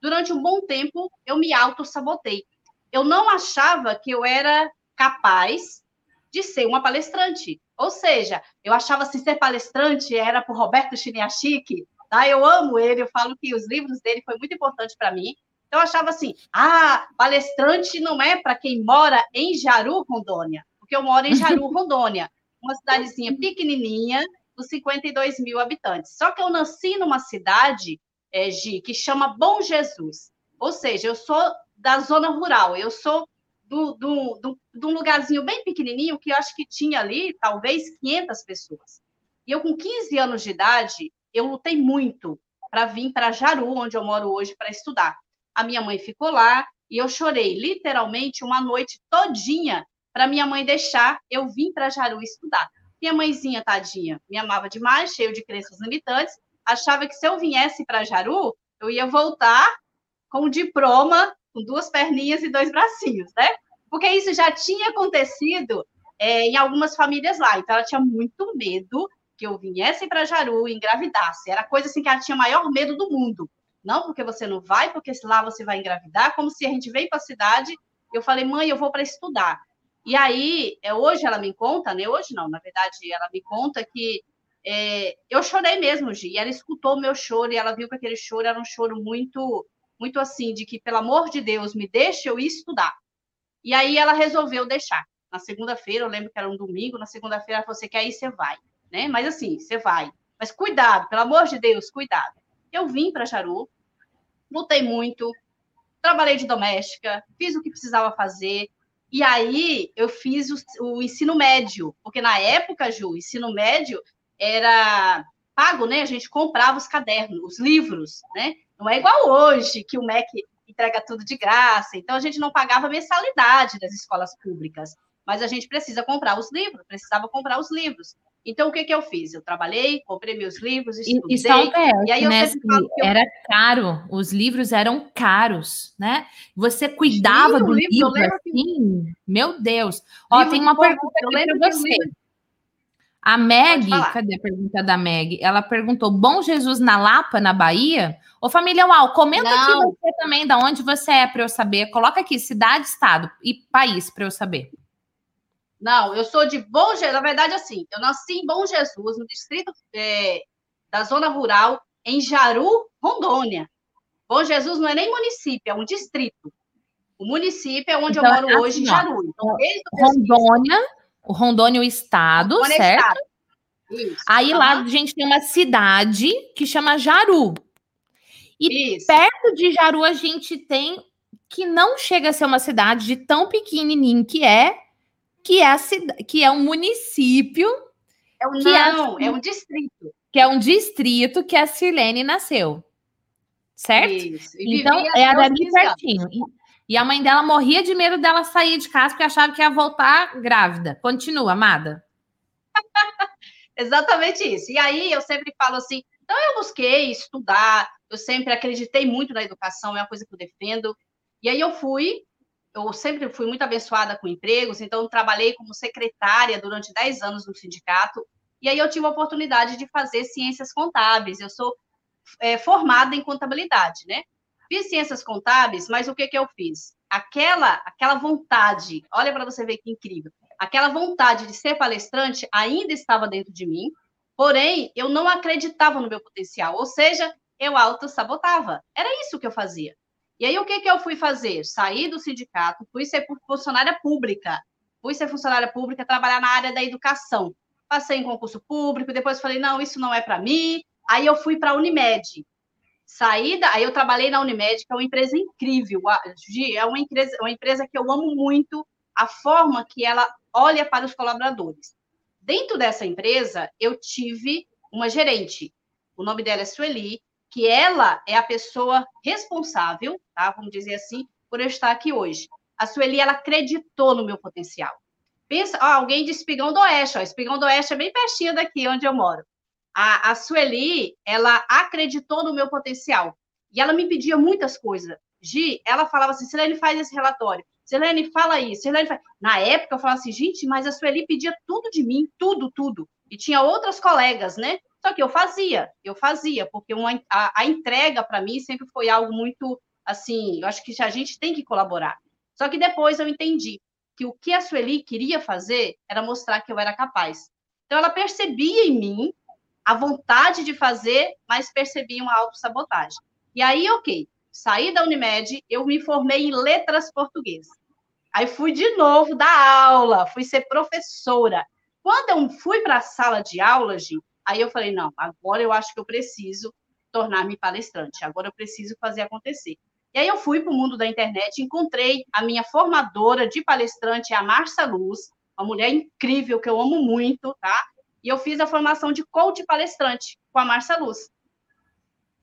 Durante um bom tempo, eu me autossabotei. Eu não achava que eu era capaz de ser uma palestrante. Ou seja, eu achava que ser palestrante era por Roberto Chiniachik, tá? Eu amo ele, eu falo que os livros dele foi muito importante para mim. Então, eu achava assim, ah, palestrante não é para quem mora em Jaru, Rondônia porque eu moro em Jaru, Rondônia, uma cidadezinha pequenininha, com 52 mil habitantes. Só que eu nasci numa cidade, é, Gi, que chama Bom Jesus. Ou seja, eu sou da zona rural, eu sou do, do, do, de um lugarzinho bem pequenininho que eu acho que tinha ali, talvez, 500 pessoas. E eu, com 15 anos de idade, eu lutei muito para vir para Jaru, onde eu moro hoje, para estudar. A minha mãe ficou lá e eu chorei literalmente uma noite todinha para minha mãe deixar eu vim para Jaru estudar. Minha mãezinha, tadinha, me amava demais, cheio de crenças limitantes, achava que se eu viesse para Jaru, eu ia voltar com um diploma, com duas perninhas e dois bracinhos, né? Porque isso já tinha acontecido é, em algumas famílias lá. Então, ela tinha muito medo que eu viesse para Jaru e engravidasse. Era coisa assim que ela tinha maior medo do mundo. Não porque você não vai, porque lá você vai engravidar, como se a gente veio para a cidade. Eu falei, mãe, eu vou para estudar. E aí, é, hoje ela me conta, né? Hoje não, na verdade, ela me conta que é, eu chorei mesmo, Gi. E ela escutou o meu choro e ela viu que aquele choro era um choro muito, muito assim, de que, pelo amor de Deus, me deixe eu ir estudar. E aí ela resolveu deixar. Na segunda-feira, eu lembro que era um domingo, na segunda-feira ela falou: você quer ir, você vai, né? Mas assim, você vai. Mas cuidado, pelo amor de Deus, cuidado. Eu vim para Jaru, lutei muito, trabalhei de doméstica, fiz o que precisava fazer, E aí eu fiz o, o, ensino médio, porque na época, Ju, o ensino médio era pago, né? A gente comprava os cadernos, os livros, né? Não é igual hoje, que o MEC entrega tudo de graça. Então, a gente não pagava mensalidade das escolas públicas, mas a gente precisa comprar os livros, precisava comprar os livros. Então, o que, que eu fiz? Eu trabalhei, comprei meus livros, estudei. E, e aí eu né, sempre falo que eu... Era caro, os livros eram caros, né? Você cuidava Sim, do livro, livro assim, que... meu Deus. Ó, tem uma pergunta aqui para você. A Meg, cadê a pergunta da Meg? Ela perguntou: Bom Jesus na Lapa, na Bahia? Ô, família Uau, comenta Não. aqui você também, da onde você é, para eu saber. Coloca aqui, cidade, estado e país, para eu saber. Não, eu sou de Bom Jesus. Na verdade, assim, eu nasci em Bom Jesus, no distrito é, da zona rural, em Jaru, Rondônia. Bom Jesus não é nem município, é um distrito. O município é onde então, eu moro assim, hoje, em Jaru. Então, Rondônia, o Rondônia, o estado, Rondônia certo? Estado. Isso. Aí uhum. lá a gente tem uma cidade que chama Jaru. E Isso. perto de Jaru a gente tem que não chega a ser uma cidade de tão pequenininho que é, que é a cidade, que é um município. É um, não, é, é, um distrito. Que é um distrito que a Sirlene nasceu. Certo? Isso. então, era ali pertinho. E, e a mãe dela morria de medo dela sair de casa porque achava que ia voltar grávida. Continua, amada. Exatamente isso. E aí eu sempre falo assim: então eu busquei estudar, eu sempre acreditei muito na educação, é uma coisa que eu defendo. E aí eu fui, eu sempre fui muito abençoada com empregos, então trabalhei como secretária durante 10 anos no sindicato. E aí eu tive a oportunidade de fazer ciências contábeis. Eu sou é, formada em contabilidade, né? Fiz ciências contábeis, mas o que, que eu fiz? Aquela, aquela vontade, olha para você ver que incrível, aquela vontade de ser palestrante ainda estava dentro de mim, porém eu não acreditava no meu potencial, ou seja, eu auto-sabotava. Era isso que eu fazia. E aí, o que, que eu fui fazer? Saí do sindicato, fui ser funcionária pública. Fui ser funcionária pública, trabalhar na área da educação. Passei em concurso público, depois falei, não, isso não é para mim. Aí eu fui para a Unimed. Saí da... Aí eu trabalhei na Unimed, que é uma empresa incrível. É uma empresa, uma empresa que eu amo muito, a forma que ela olha para os colaboradores. Dentro dessa empresa, eu tive uma gerente. O nome dela é Sueli, que ela é a pessoa responsável, tá? Vamos dizer assim, por eu estar aqui hoje. A Sueli, ela acreditou no meu potencial. Pensa, ó, alguém de Espigão do Oeste, ó, Espigão do Oeste é bem pertinho daqui onde eu moro. A, a Sueli, ela acreditou no meu potencial. E ela me pedia muitas coisas. Gi, ela falava assim, Silene, faz esse relatório. Silene, fala isso. Silene, faz... Na época, eu falava assim, gente, mas a Sueli pedia tudo de mim, tudo, tudo. E tinha outras colegas, né? Só que eu fazia, eu fazia, porque uma, a, a entrega para mim sempre foi algo muito assim, eu acho que a gente tem que colaborar. Só que depois eu entendi que o que a Sueli queria fazer era mostrar que eu era capaz. Então ela percebia em mim a vontade de fazer, mas percebia uma autossabotagem. E aí, ok, saí da Unimed, eu me formei em letras portuguesas. Aí fui de novo dar aula, fui ser professora. Quando eu fui para a sala de aula, gente, Aí eu falei, não, agora eu acho que eu preciso tornar-me palestrante, agora eu preciso fazer acontecer. E aí eu fui para o mundo da internet, encontrei a minha formadora de palestrante, a Marcia Luz, uma mulher incrível que eu amo muito, tá? E eu fiz a formação de coach palestrante com a Marcia Luz.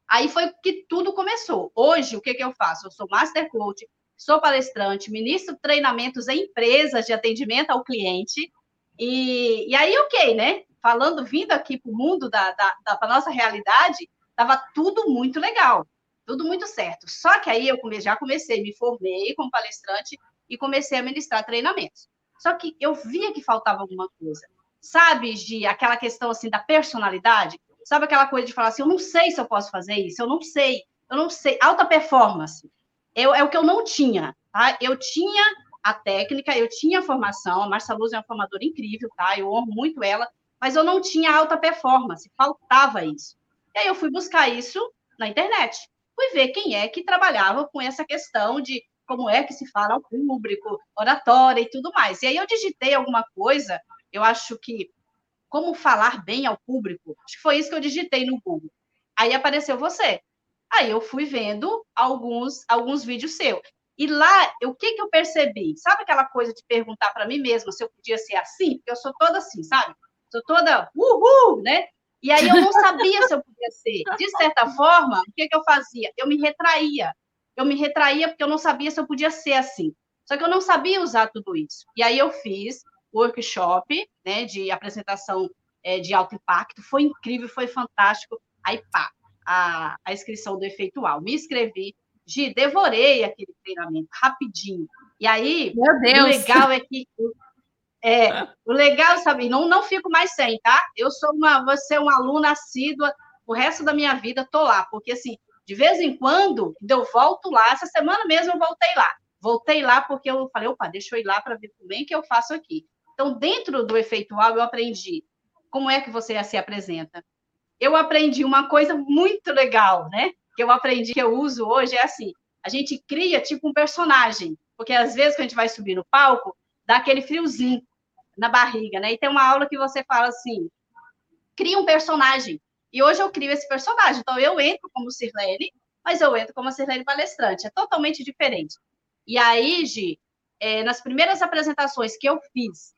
Aí foi que tudo começou. Hoje, o que, que eu faço? Eu sou master coach, sou palestrante, ministro treinamentos em empresas de atendimento ao cliente. E, e aí, ok, né? Falando, vindo aqui para o mundo da, da, da nossa realidade, estava tudo muito legal, tudo muito certo. Só que aí eu já comecei, me formei como palestrante e comecei a ministrar treinamentos. Só que eu via que faltava alguma coisa. Sabe, de aquela questão assim da personalidade? Sabe aquela coisa de falar assim, eu não sei se eu posso fazer isso, eu não sei, eu não sei. Alta performance. Eu, é o que eu não tinha, tá? Eu tinha a técnica, eu tinha a formação, a Marcia Luz é uma formadora incrível, tá? Eu amo muito ela, mas eu não tinha alta performance, faltava isso. E aí eu fui buscar isso na internet. Fui ver quem é que trabalhava com essa questão de como é que se fala ao público, oratória e tudo mais. E aí eu digitei alguma coisa, eu acho que como falar bem ao público, acho que foi isso que eu digitei no Google. Aí apareceu você. Aí eu fui vendo alguns alguns vídeos seus. E lá, o que, que eu percebi? Sabe aquela coisa de perguntar para mim mesma se eu podia ser assim? Porque eu sou toda assim, sabe? Sou toda uhul, né? E aí eu não sabia se eu podia ser. De certa forma, o que, que eu fazia? Eu me retraía. Eu me retraía porque eu não sabia se eu podia ser assim. Só que eu não sabia usar tudo isso. E aí eu fiz workshop né, de apresentação é, de alto impacto. Foi incrível, foi fantástico. Aí, pá, a, a inscrição do efeitual. Me inscrevi, Gi, devorei aquele treinamento rapidinho. E aí, Meu Deus. o legal é que é, o legal, sabe, não, não fico mais sem, tá? Eu sou uma, vou ser uma aluna assídua, o resto da minha vida tô lá, porque assim, de vez em quando eu volto lá, essa semana mesmo eu voltei lá. Voltei lá porque eu falei, opa, deixa eu ir lá para ver como é que eu faço aqui. Então, dentro do efeitual, eu aprendi como é que você se apresenta. Eu aprendi uma coisa muito legal, né? Que eu aprendi, que eu uso hoje, é assim: a gente cria tipo um personagem, porque às vezes quando a gente vai subir no palco, dá aquele friozinho na barriga, né? E tem uma aula que você fala assim: cria um personagem. E hoje eu crio esse personagem. Então eu entro como Sirlene, mas eu entro como Sirlene palestrante. É totalmente diferente. E aí, Gi, é, nas primeiras apresentações que eu fiz,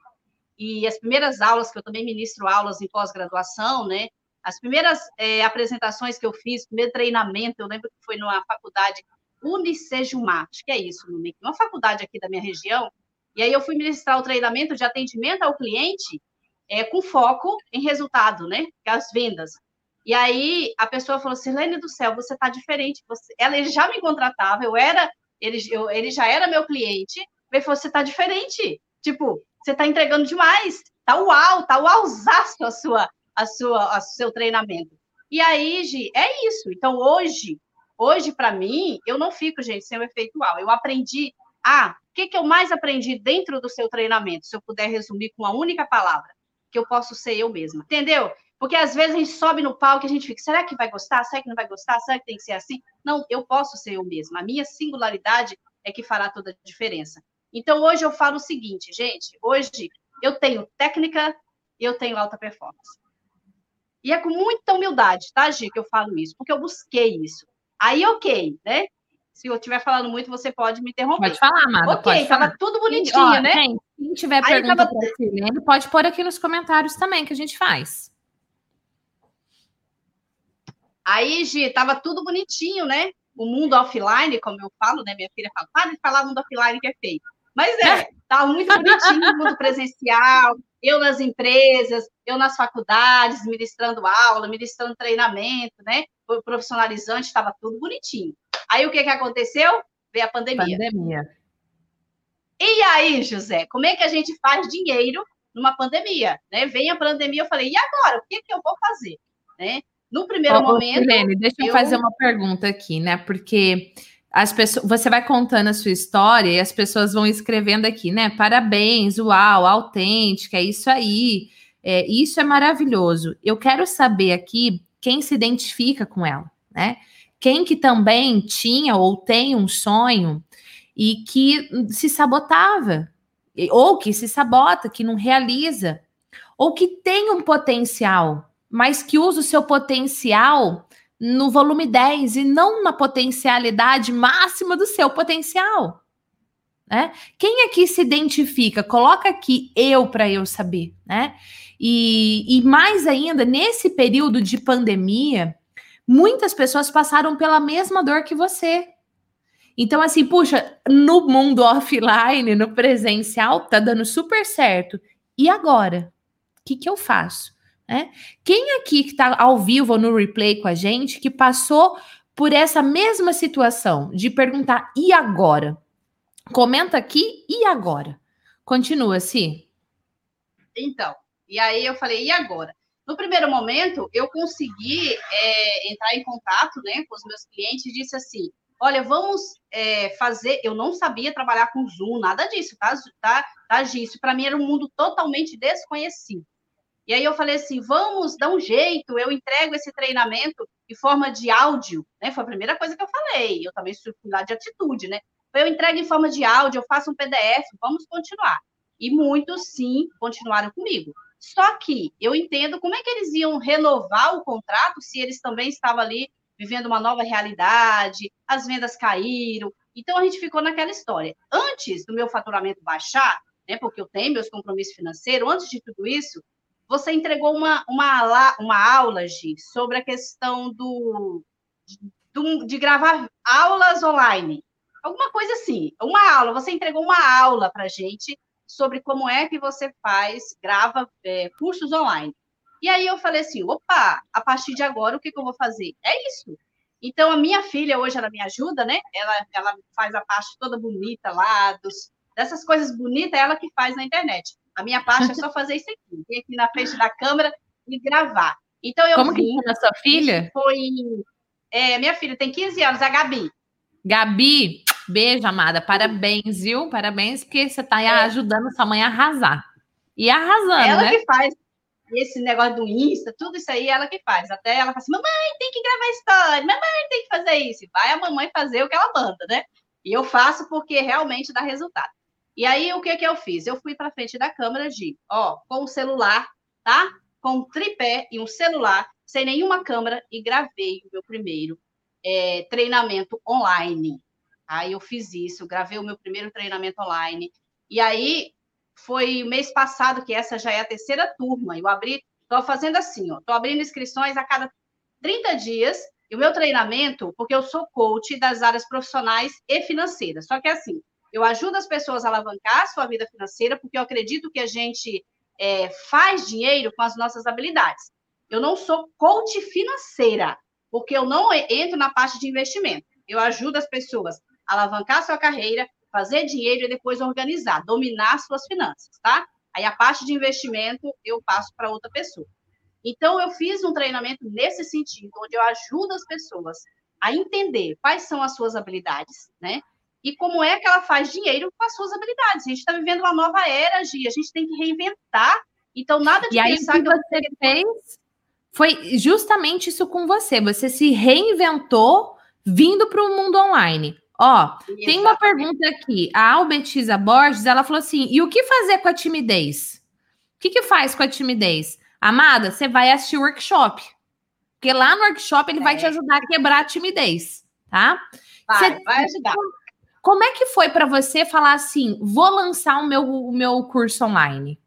e as primeiras aulas, que eu também ministro aulas em pós-graduação, né? As primeiras é, apresentações que eu fiz, primeiro treinamento, eu lembro que foi numa faculdade Unicejumar, acho que é isso, uma faculdade aqui da minha região, e aí eu fui ministrar o treinamento de atendimento ao cliente é, com foco em resultado, né? É as vendas. E aí a pessoa falou assim, Lene do céu, você tá diferente. Você... Ela ele já me contratava, eu era, ele, eu, ele já era meu cliente. Ele falou, você tá diferente. Tipo, você tá entregando demais. Tá uau, tá uauzaço a sua, a sua, a seu treinamento. E aí, Gi, é isso. Então, hoje, hoje, para mim, eu não fico, gente, sem o efeito uau. Eu aprendi ah, o que, que eu mais aprendi dentro do seu treinamento? Se eu puder resumir com uma única palavra, que eu posso ser eu mesma. Entendeu? Porque às vezes a gente sobe no palco e a gente fica, será que vai gostar? Será que não vai gostar? Será que tem que ser assim? Não, eu posso ser eu mesma. A minha singularidade é que fará toda a diferença. Então, hoje eu falo o seguinte, gente, hoje eu tenho técnica e eu tenho alta performance. E é com muita humildade, tá, Gi, que eu falo isso, porque eu busquei isso. Aí, ok, né? Se eu estiver falando muito, você pode me interromper. Pode falar, Amada. Ok, estava tudo bonitinho, Ó, né? Gente, quem tiver pergunta tava... Silene, pode pôr aqui nos comentários também, que a gente faz. Aí, Gi, estava tudo bonitinho, né? O mundo offline, como eu falo, né? Minha filha fala, para de falar mundo offline que é feio. Mas é, estava muito bonitinho o mundo presencial, eu nas empresas, eu nas faculdades, ministrando aula, ministrando treinamento, né? Profissionalizante, estava tudo bonitinho. Aí o que, que aconteceu? Veio a pandemia. Pandemia. E aí, José, como é que a gente faz dinheiro numa pandemia? Né? Vem a pandemia, eu falei, e agora? O que, que eu vou fazer? Né? No primeiro momento. Helene, deixa eu, eu fazer uma pergunta aqui, né? Porque as pessoas, você vai contando a sua história e as pessoas vão escrevendo aqui, né? Parabéns, uau, autêntica, é isso aí. É, isso é maravilhoso. Eu quero saber aqui quem se identifica com ela, né? Quem que também tinha ou tem um sonho e que se sabotava, ou que se sabota, que não realiza, ou que tem um potencial, mas que usa o seu potencial no volume 10 e não na potencialidade máxima do seu potencial. Né? Quem aqui se identifica? Coloca aqui eu para eu saber, né? E, e mais ainda, nesse período de pandemia, muitas pessoas passaram pela mesma dor que você. Então, assim, puxa, no mundo offline, no presencial, tá dando super certo. E agora? O que, que eu faço? É? Quem aqui que está ao vivo ou no replay com a gente que passou por essa mesma situação de perguntar e agora? Comenta aqui e agora. Continua, Si. Então, e aí eu falei, e agora? No primeiro momento, eu consegui é, entrar em contato né, com os meus clientes e disse assim: olha, vamos é, fazer. Eu não sabia trabalhar com Zoom, nada disso, tá, tá, tá Isso para mim era um mundo totalmente desconhecido. E aí eu falei assim: vamos dar um jeito, eu entrego esse treinamento em forma de áudio, né? Foi a primeira coisa que eu falei. Eu também fui lá de atitude, né? Eu entrego em forma de áudio, eu faço um PDF, vamos continuar. E muitos, sim, continuaram comigo. Só que eu entendo como é que eles iam renovar o contrato se eles também estavam ali vivendo uma nova realidade, as vendas caíram, Então a gente ficou naquela história. Antes do meu faturamento baixar, né, porque eu tenho meus compromissos financeiros, antes de tudo isso, você entregou uma, uma, uma aula, Gi, sobre a questão do, do, de gravar aulas online. Alguma coisa assim, uma aula. Você entregou uma aula para gente sobre como é que você faz, grava é, cursos online. E aí eu falei assim, opa, a partir de agora o que, que eu vou fazer? É isso. Então a minha filha hoje ela me ajuda, né? Ela, ela faz a parte toda bonita lá dos, dessas coisas bonitas, é ela que faz na internet. A minha parte é só fazer isso aqui, vir aqui na frente da câmera e gravar. Então eu Como vim, que é a sua filha? Foi é, minha filha tem 15 anos, a Gabi. Gabi, beijo, amada. Parabéns, viu? Parabéns, porque você está é. ajudando sua mãe a arrasar. E arrasando, ela né? que faz esse negócio do Insta, tudo isso aí, ela que faz. Até ela fala assim: mamãe, tem que gravar história, mamãe, tem que fazer isso. Vai a mamãe fazer o que ela manda, né? E eu faço porque realmente dá resultado. E aí, o que que eu fiz? Eu fui para frente da câmera de, ó, com o celular, tá? Com um tripé e um celular, sem nenhuma câmera, e gravei o meu primeiro é, treinamento online. Aí eu fiz isso, gravei o meu primeiro treinamento online. E aí, foi mês passado, que essa já é a terceira turma, eu abri, estou fazendo assim, estou abrindo inscrições a cada 30 dias, e o meu treinamento, porque eu sou coach das áreas profissionais e financeiras, só que é assim, eu ajudo as pessoas a alavancar a sua vida financeira, porque eu acredito que a gente é, faz dinheiro com as nossas habilidades. Eu não sou coach financeira, porque eu não entro na parte de investimento. Eu ajudo as pessoas alavancar sua carreira, fazer dinheiro e depois organizar, dominar suas finanças, tá? Aí a parte de investimento eu passo para outra pessoa. Então eu fiz um treinamento nesse sentido, onde eu ajudo as pessoas a entender quais são as suas habilidades, né? e como é que ela faz dinheiro com as suas habilidades. A gente está vivendo uma nova era, Gi, a gente tem que reinventar. Então, nada de e pensar aí, que, que você fez foi justamente isso com você. Você se reinventou vindo para o mundo online. Ó, Exatamente. tem uma pergunta aqui. A Albetiza Borges, ela falou assim: e o que fazer com a timidez? O que, que faz com a timidez? Amada, você vai assistir o workshop. Porque lá no workshop ele é. vai te ajudar a quebrar a timidez, tá? Vai, você, vai ajudar. Como é que foi para você falar assim, vou lançar o meu, o meu curso online?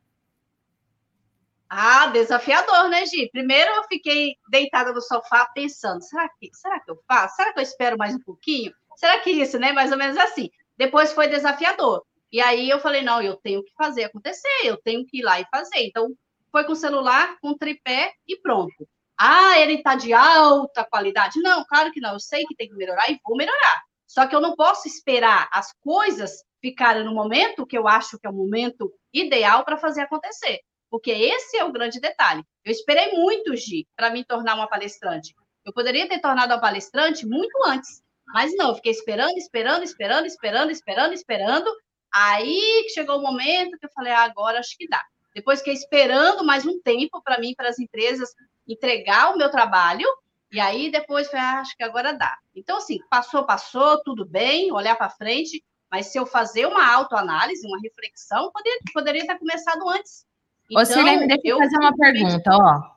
Ah, desafiador, né, Gi? Primeiro eu fiquei deitada no sofá pensando, será que, será que eu faço? Será que eu espero mais um pouquinho? Será que isso, né? Mais ou menos assim. Depois foi desafiador. E aí eu falei, não, eu tenho que fazer acontecer, eu tenho que ir lá e fazer. Então, foi com o celular, com tripé e pronto. Ah, ele está de alta qualidade. Não, claro que não. Eu sei que tem que melhorar e vou melhorar. Só que eu não posso esperar as coisas ficarem no momento que eu acho que é o momento ideal para fazer acontecer. Porque esse é o grande detalhe. Eu esperei muito, Gi, para me tornar uma palestrante. Eu poderia ter tornado uma palestrante muito antes, mas não, eu fiquei esperando, esperando, esperando, esperando, esperando, esperando. Aí chegou o momento que eu falei, ah, agora acho que dá. Depois fiquei esperando mais um tempo para mim, para as empresas entregar o meu trabalho, e aí depois foi, ah, acho que agora dá. Então, assim, passou, passou, tudo bem, olhar para frente, mas se eu fazer uma autoanálise, uma reflexão, poderia, poderia ter começado antes. Então, Ô, Silene, deixa eu fazer uma pergunta, ó.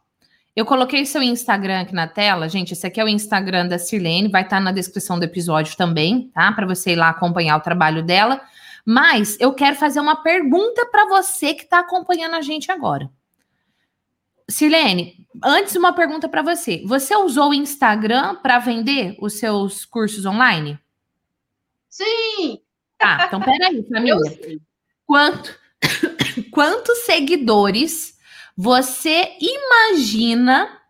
Eu coloquei seu Instagram aqui na tela, gente. Esse aqui é o Instagram da Silene, vai estar tá na descrição do episódio também, tá? Para você ir lá acompanhar o trabalho dela. Mas eu quero fazer uma pergunta para você que está acompanhando a gente agora. Silene, antes uma pergunta para você. Você usou o Instagram para vender os seus cursos online? Sim. Tá, então peraí, família. Quanto, quantos seguidores você imagina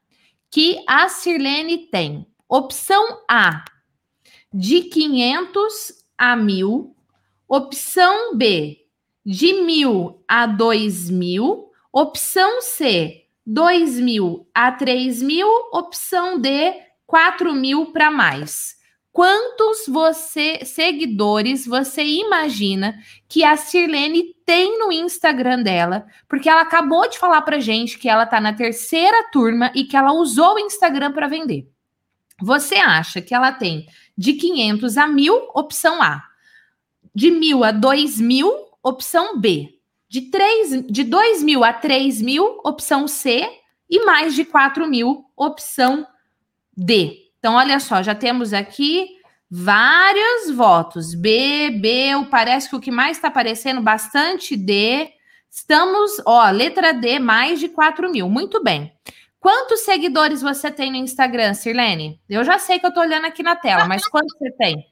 que a Sirlene tem? Opção A, de 500 a 1000. Opção B, de 1000 a 2000. Opção C, 2 mil a 3 mil, opção D, 4 mil para mais. Quantos você seguidores você imagina que a Sirlene tem no Instagram dela? Porque ela acabou de falar para gente que ela está na terceira turma e que ela usou o Instagram para vender. Você acha que ela tem de 500 a 1000, opção A. De 1000 a 2000, opção B de 3, de 2 mil a 3 mil, opção C, e mais de 4 mil, opção D. Então, olha só, já temos aqui Vários votos. B, B, parece que o que mais está aparecendo, bastante D. Estamos, ó, letra D, mais de 4 mil. Muito bem. Quantos seguidores você tem no Instagram, Sirlene? Eu já sei que eu tô olhando aqui na tela, mas quantos você tem?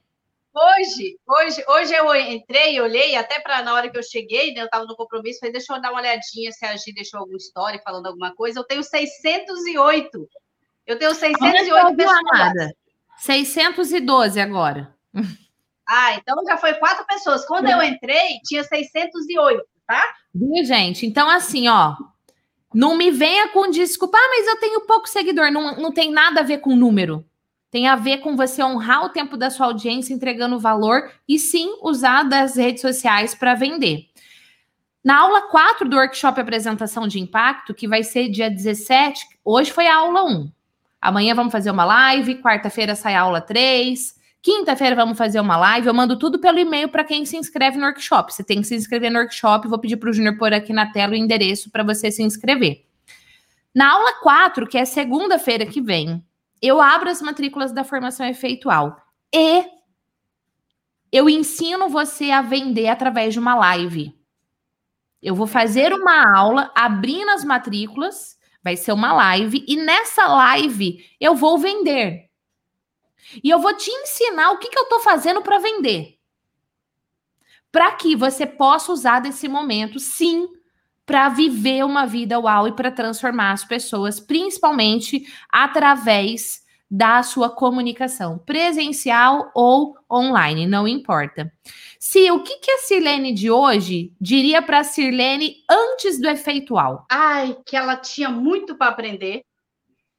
Hoje, hoje, hoje eu entrei, olhei, até para na hora que eu cheguei, né, eu estava no compromisso, falei, deixa eu dar uma olhadinha se a Gi deixou alguma história falando alguma coisa. Eu tenho 608. Eu tenho 608 pessoas. Amada. 612 agora. Ah, então já foi quatro pessoas. Quando eu entrei, tinha 608, tá? Viu, gente? Então, assim, ó, não me venha com desculpa, ah, mas eu tenho pouco seguidor. Não, não tem nada a ver com número. Tem a ver com você honrar o tempo da sua audiência, entregando valor e sim usar das redes sociais para vender. Na aula 4 do workshop Apresentação de Impacto, que vai ser dia 17, hoje foi a aula 1. Amanhã vamos fazer uma live, quarta-feira sai aula 3. Quinta-feira vamos fazer uma live. Eu mando tudo pelo e-mail para quem se inscreve no workshop. Você tem que se inscrever no workshop. Vou pedir para o Júnior pôr aqui na tela o endereço para você se inscrever. Na aula 4, que é segunda-feira que vem, eu abro as matrículas da formação efeitual e eu ensino você a vender através de uma live. Eu vou fazer uma aula abrindo as matrículas, vai ser uma live, e nessa live eu vou vender. E eu vou te ensinar o que, que eu estou fazendo para vender. Para que você possa usar desse momento, sim, para viver uma vida uau e para transformar as pessoas, principalmente através da sua comunicação, presencial ou online, não importa. Se o que, que a Sirlene de hoje diria para a Sirlene antes do efeitual? Ai, que ela tinha muito para aprender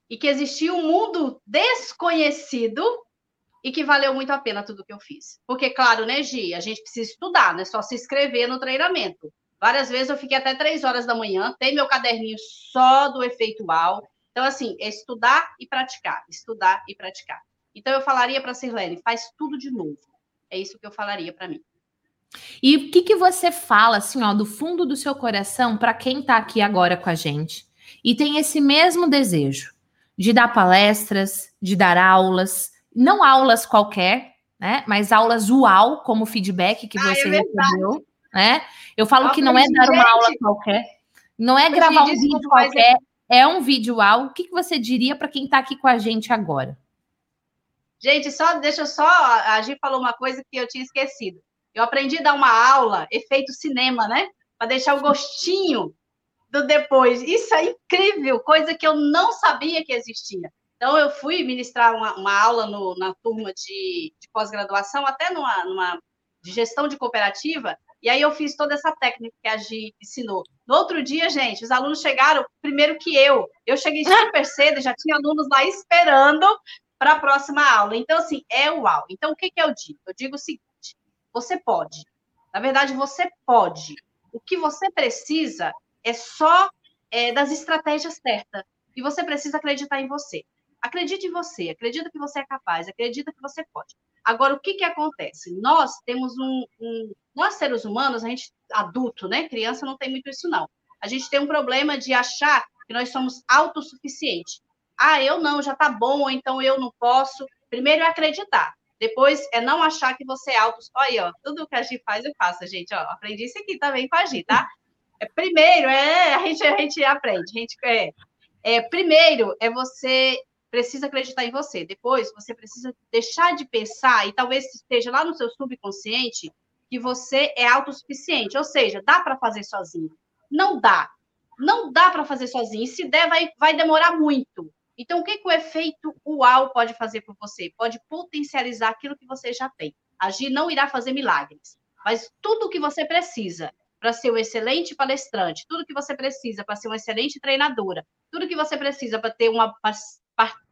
e que existia um mundo desconhecido e que valeu muito a pena tudo que eu fiz. Porque, claro, né, Gi, a gente precisa estudar, não é só se inscrever no treinamento. Várias vezes eu fiquei até três horas da manhã, tem meu caderninho só do efeitual. Então, assim, é estudar e praticar, estudar e praticar. Então, eu falaria para a Sirlene, faz tudo de novo. É isso que eu falaria para mim. E o que, que você fala, assim, ó, do fundo do seu coração para quem está aqui agora com a gente e tem esse mesmo desejo de dar palestras, de dar aulas, não aulas qualquer, né? Mas aulas uau, como feedback que ah, você é recebeu, né? Eu falo que não é dar uma aula qualquer, não é gravar um vídeo qualquer, é um vídeo uau. O que, que você diria para quem está aqui com a gente agora? Gente, só deixa só. A Gi falou uma coisa que eu tinha esquecido. Eu aprendi a dar uma aula, efeito cinema, né? Para deixar o gostinho do depois. Isso é incrível, coisa que eu não sabia que existia. Então, eu fui ministrar uma, uma aula no, na turma de, de pós-graduação, até numa, numa de gestão de cooperativa, e aí eu fiz toda essa técnica que a Gi ensinou. No outro dia, gente, os alunos chegaram primeiro que eu. Eu cheguei super cedo, já tinha alunos lá esperando para a próxima aula. Então, assim, é uau. Então, o que, que eu digo? Eu digo o seguinte: você pode. Na verdade, você pode. O que você precisa é só é, das estratégias certas. E você precisa acreditar em você. Acredite em você, acredita que você é capaz, acredita que você pode. Agora, o que, que acontece? Nós temos um, um. Nós, seres humanos, a gente, adulto, né? Criança não tem muito isso, não. A gente tem um problema de achar que nós somos autossuficientes. Ah, eu não, já tá bom, então eu não posso. Primeiro é acreditar. Depois é não achar que você é auto. Olha aí, ó, tudo que a gente faz, eu faço, gente. Ó, aprendi isso aqui também com a Gi, tá? É, primeiro, é, a gente, a gente aprende. A gente, é, é, primeiro é você precisa acreditar em você. Depois, você precisa deixar de pensar, e talvez esteja lá no seu subconsciente, que você é autossuficiente. Ou seja, dá para fazer sozinho. Não dá. Não dá para fazer sozinho. E se der, vai, vai demorar muito. Então, o que, que o efeito UAU pode fazer por você? Pode potencializar aquilo que você já tem. Agir não irá fazer milagres, mas tudo o que você precisa para ser um excelente palestrante, tudo que você precisa para ser uma excelente treinadora, tudo que você precisa para ter uma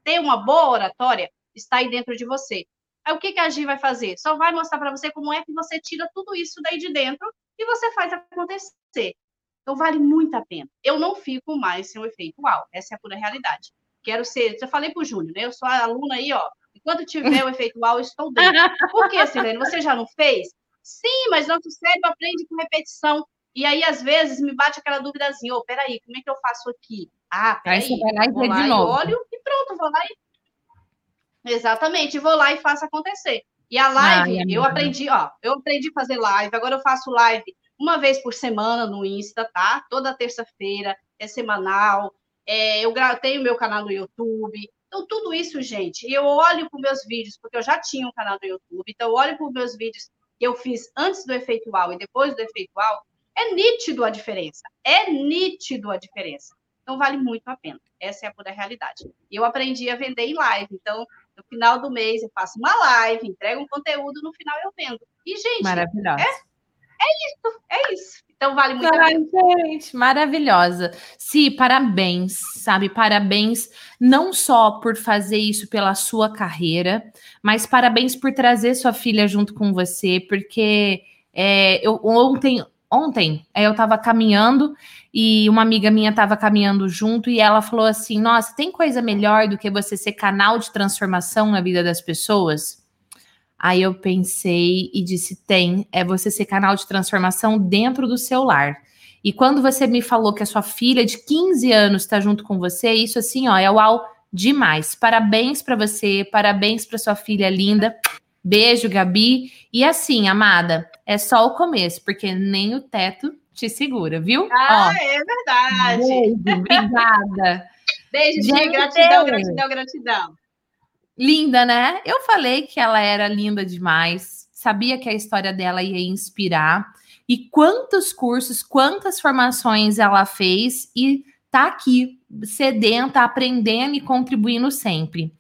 ter uma boa oratória, está aí dentro de você. Aí o que, que a Gi vai fazer? Só vai mostrar para você como é que você tira tudo isso daí de dentro e você faz acontecer. Então vale muito a pena. Eu não fico mais sem o efeito uau. Essa é a pura realidade. Quero ser, eu falei para o Júnior, né? Eu sou a aluna aí, ó. Enquanto tiver o efeito uau, eu estou dentro. Por que, Silene? Você já não fez? Sim, mas nosso cérebro aprende com repetição. E aí, às vezes, me bate aquela dúvidazinha, ô, oh, peraí, como é que eu faço aqui? Ah, peraí, aí você vai lá e vou lá de novo. olho e pronto, vou lá e... Exatamente, vou lá e faço acontecer. E a live, Ai, eu aprendi, ó, eu aprendi a fazer live, agora eu faço live uma vez por semana no Insta, tá? Toda terça-feira, é semanal. É, eu tenho meu canal no YouTube. Então, tudo isso, gente, eu olho para os meus vídeos, porque eu já tinha um canal no YouTube, então eu olho para os meus vídeos que eu fiz antes do efeitual e depois do efeitual, é nítido a diferença. É nítido a diferença. Então, vale muito a pena. Essa é a pura realidade. Eu aprendi a vender em live. Então, no final do mês, eu faço uma live, entrego um conteúdo, no final eu vendo. E, gente, Maravilhosa. É, é isso, é isso. Então vale muito Ai, gente, maravilhosa. Si, parabéns, sabe? Parabéns não só por fazer isso pela sua carreira, mas parabéns por trazer sua filha junto com você, porque é, eu ontem, ontem é, eu estava caminhando e uma amiga minha estava caminhando junto e ela falou assim: Nossa, tem coisa melhor do que você ser canal de transformação na vida das pessoas? Aí eu pensei e disse: tem, é você ser canal de transformação dentro do seu lar. E quando você me falou que a sua filha de 15 anos está junto com você, isso assim, ó, é uau demais. Parabéns para você, parabéns para sua filha linda. Beijo, Gabi. E assim, amada, é só o começo, porque nem o teto te segura, viu? Ah, ó, é verdade. Beijo, obrigada. Beijo, Gente, gratidão, gratidão, gratidão. Linda, né? Eu falei que ela era linda demais, sabia que a história dela ia inspirar. E quantos cursos, quantas formações ela fez e tá aqui, sedenta, aprendendo e contribuindo sempre.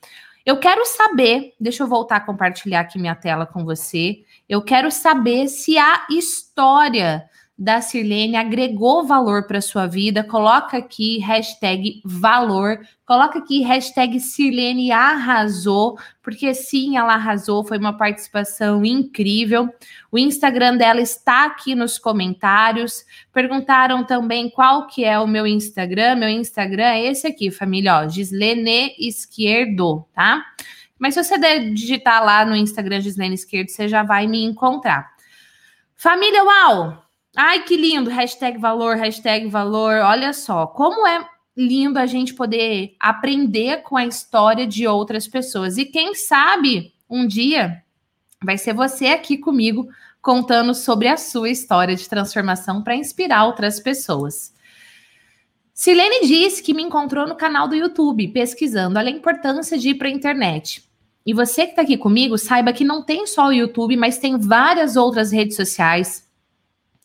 Eu quero saber, deixa eu voltar a compartilhar aqui minha tela com você. Eu quero saber se a história da Sirlene agregou valor para sua vida, coloca aqui hashtag valor, coloca aqui hashtag Sirlene arrasou, porque sim, ela arrasou, foi uma participação incrível. O Instagram dela está aqui nos comentários. Perguntaram também qual que é o meu Instagram. Meu Instagram é esse aqui, família, ó, Gislene Esquerdo, tá? Mas se você digitar lá no Instagram Gislene Esquerdo, você já vai me encontrar. Família, uau! Ai, que lindo! Hashtag valor, hashtag valor. Olha só, como é lindo a gente poder aprender com a história de outras pessoas. E quem sabe um dia vai ser você aqui comigo contando sobre a sua história de transformação para inspirar outras pessoas. Silene disse que me encontrou no canal do YouTube, pesquisando a importância de ir para a internet. E você que está aqui comigo, saiba que não tem só o YouTube, mas tem várias outras redes sociais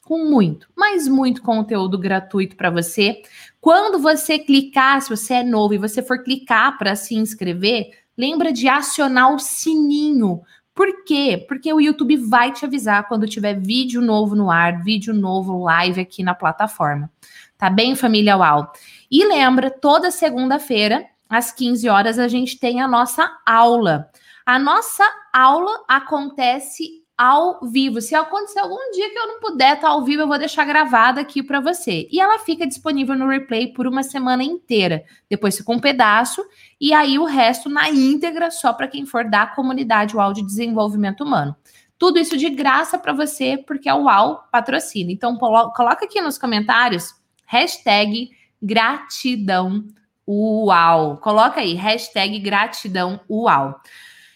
com muito, mas muito conteúdo gratuito para você. Quando você clicar, se você é novo e você for clicar para se inscrever, lembra de acionar o sininho. Por quê? Porque o YouTube vai te avisar quando tiver vídeo novo no ar, vídeo novo live aqui na plataforma. Tá bem, família UAU? E lembra, toda segunda-feira, às 15 horas, a gente tem a nossa aula. A nossa aula acontece ao vivo. Se acontecer algum dia que eu não puder estar ao vivo, eu vou deixar gravada aqui para você. E ela fica disponível no replay por uma semana inteira. Depois fica um pedaço e aí o resto na íntegra só para quem for da comunidade UAU de Desenvolvimento Humano. Tudo isso de graça para você, porque a UAU patrocina. Então, coloca aqui nos comentários hashtag gratidão UAU. Coloca aí, hashtag gratidão UAU.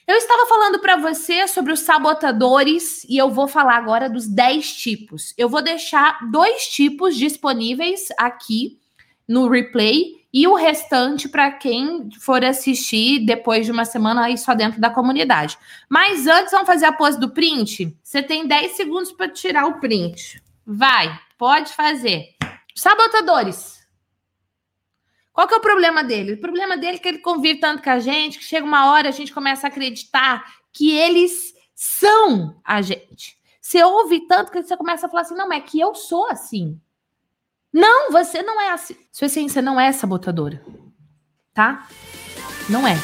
Eu estava falando para você sobre os sabotadores e eu vou falar agora dos 10 tipos. Eu vou deixar dois tipos disponíveis aqui no replay e o restante para quem for assistir depois de uma semana aí só dentro da comunidade. Mas antes, vamos fazer a pose do print? Você tem 10 segundos para tirar o print. Vai, pode fazer. Sabotadores. Qual que é o problema dele? O problema dele é que ele convive tanto com a gente que chega uma hora a gente começa a acreditar que eles são a gente. Você ouve tanto que você começa a falar assim: não, é que eu sou assim. Não, você não é assim. Sua essência não é sabotadora. Tá? Não é.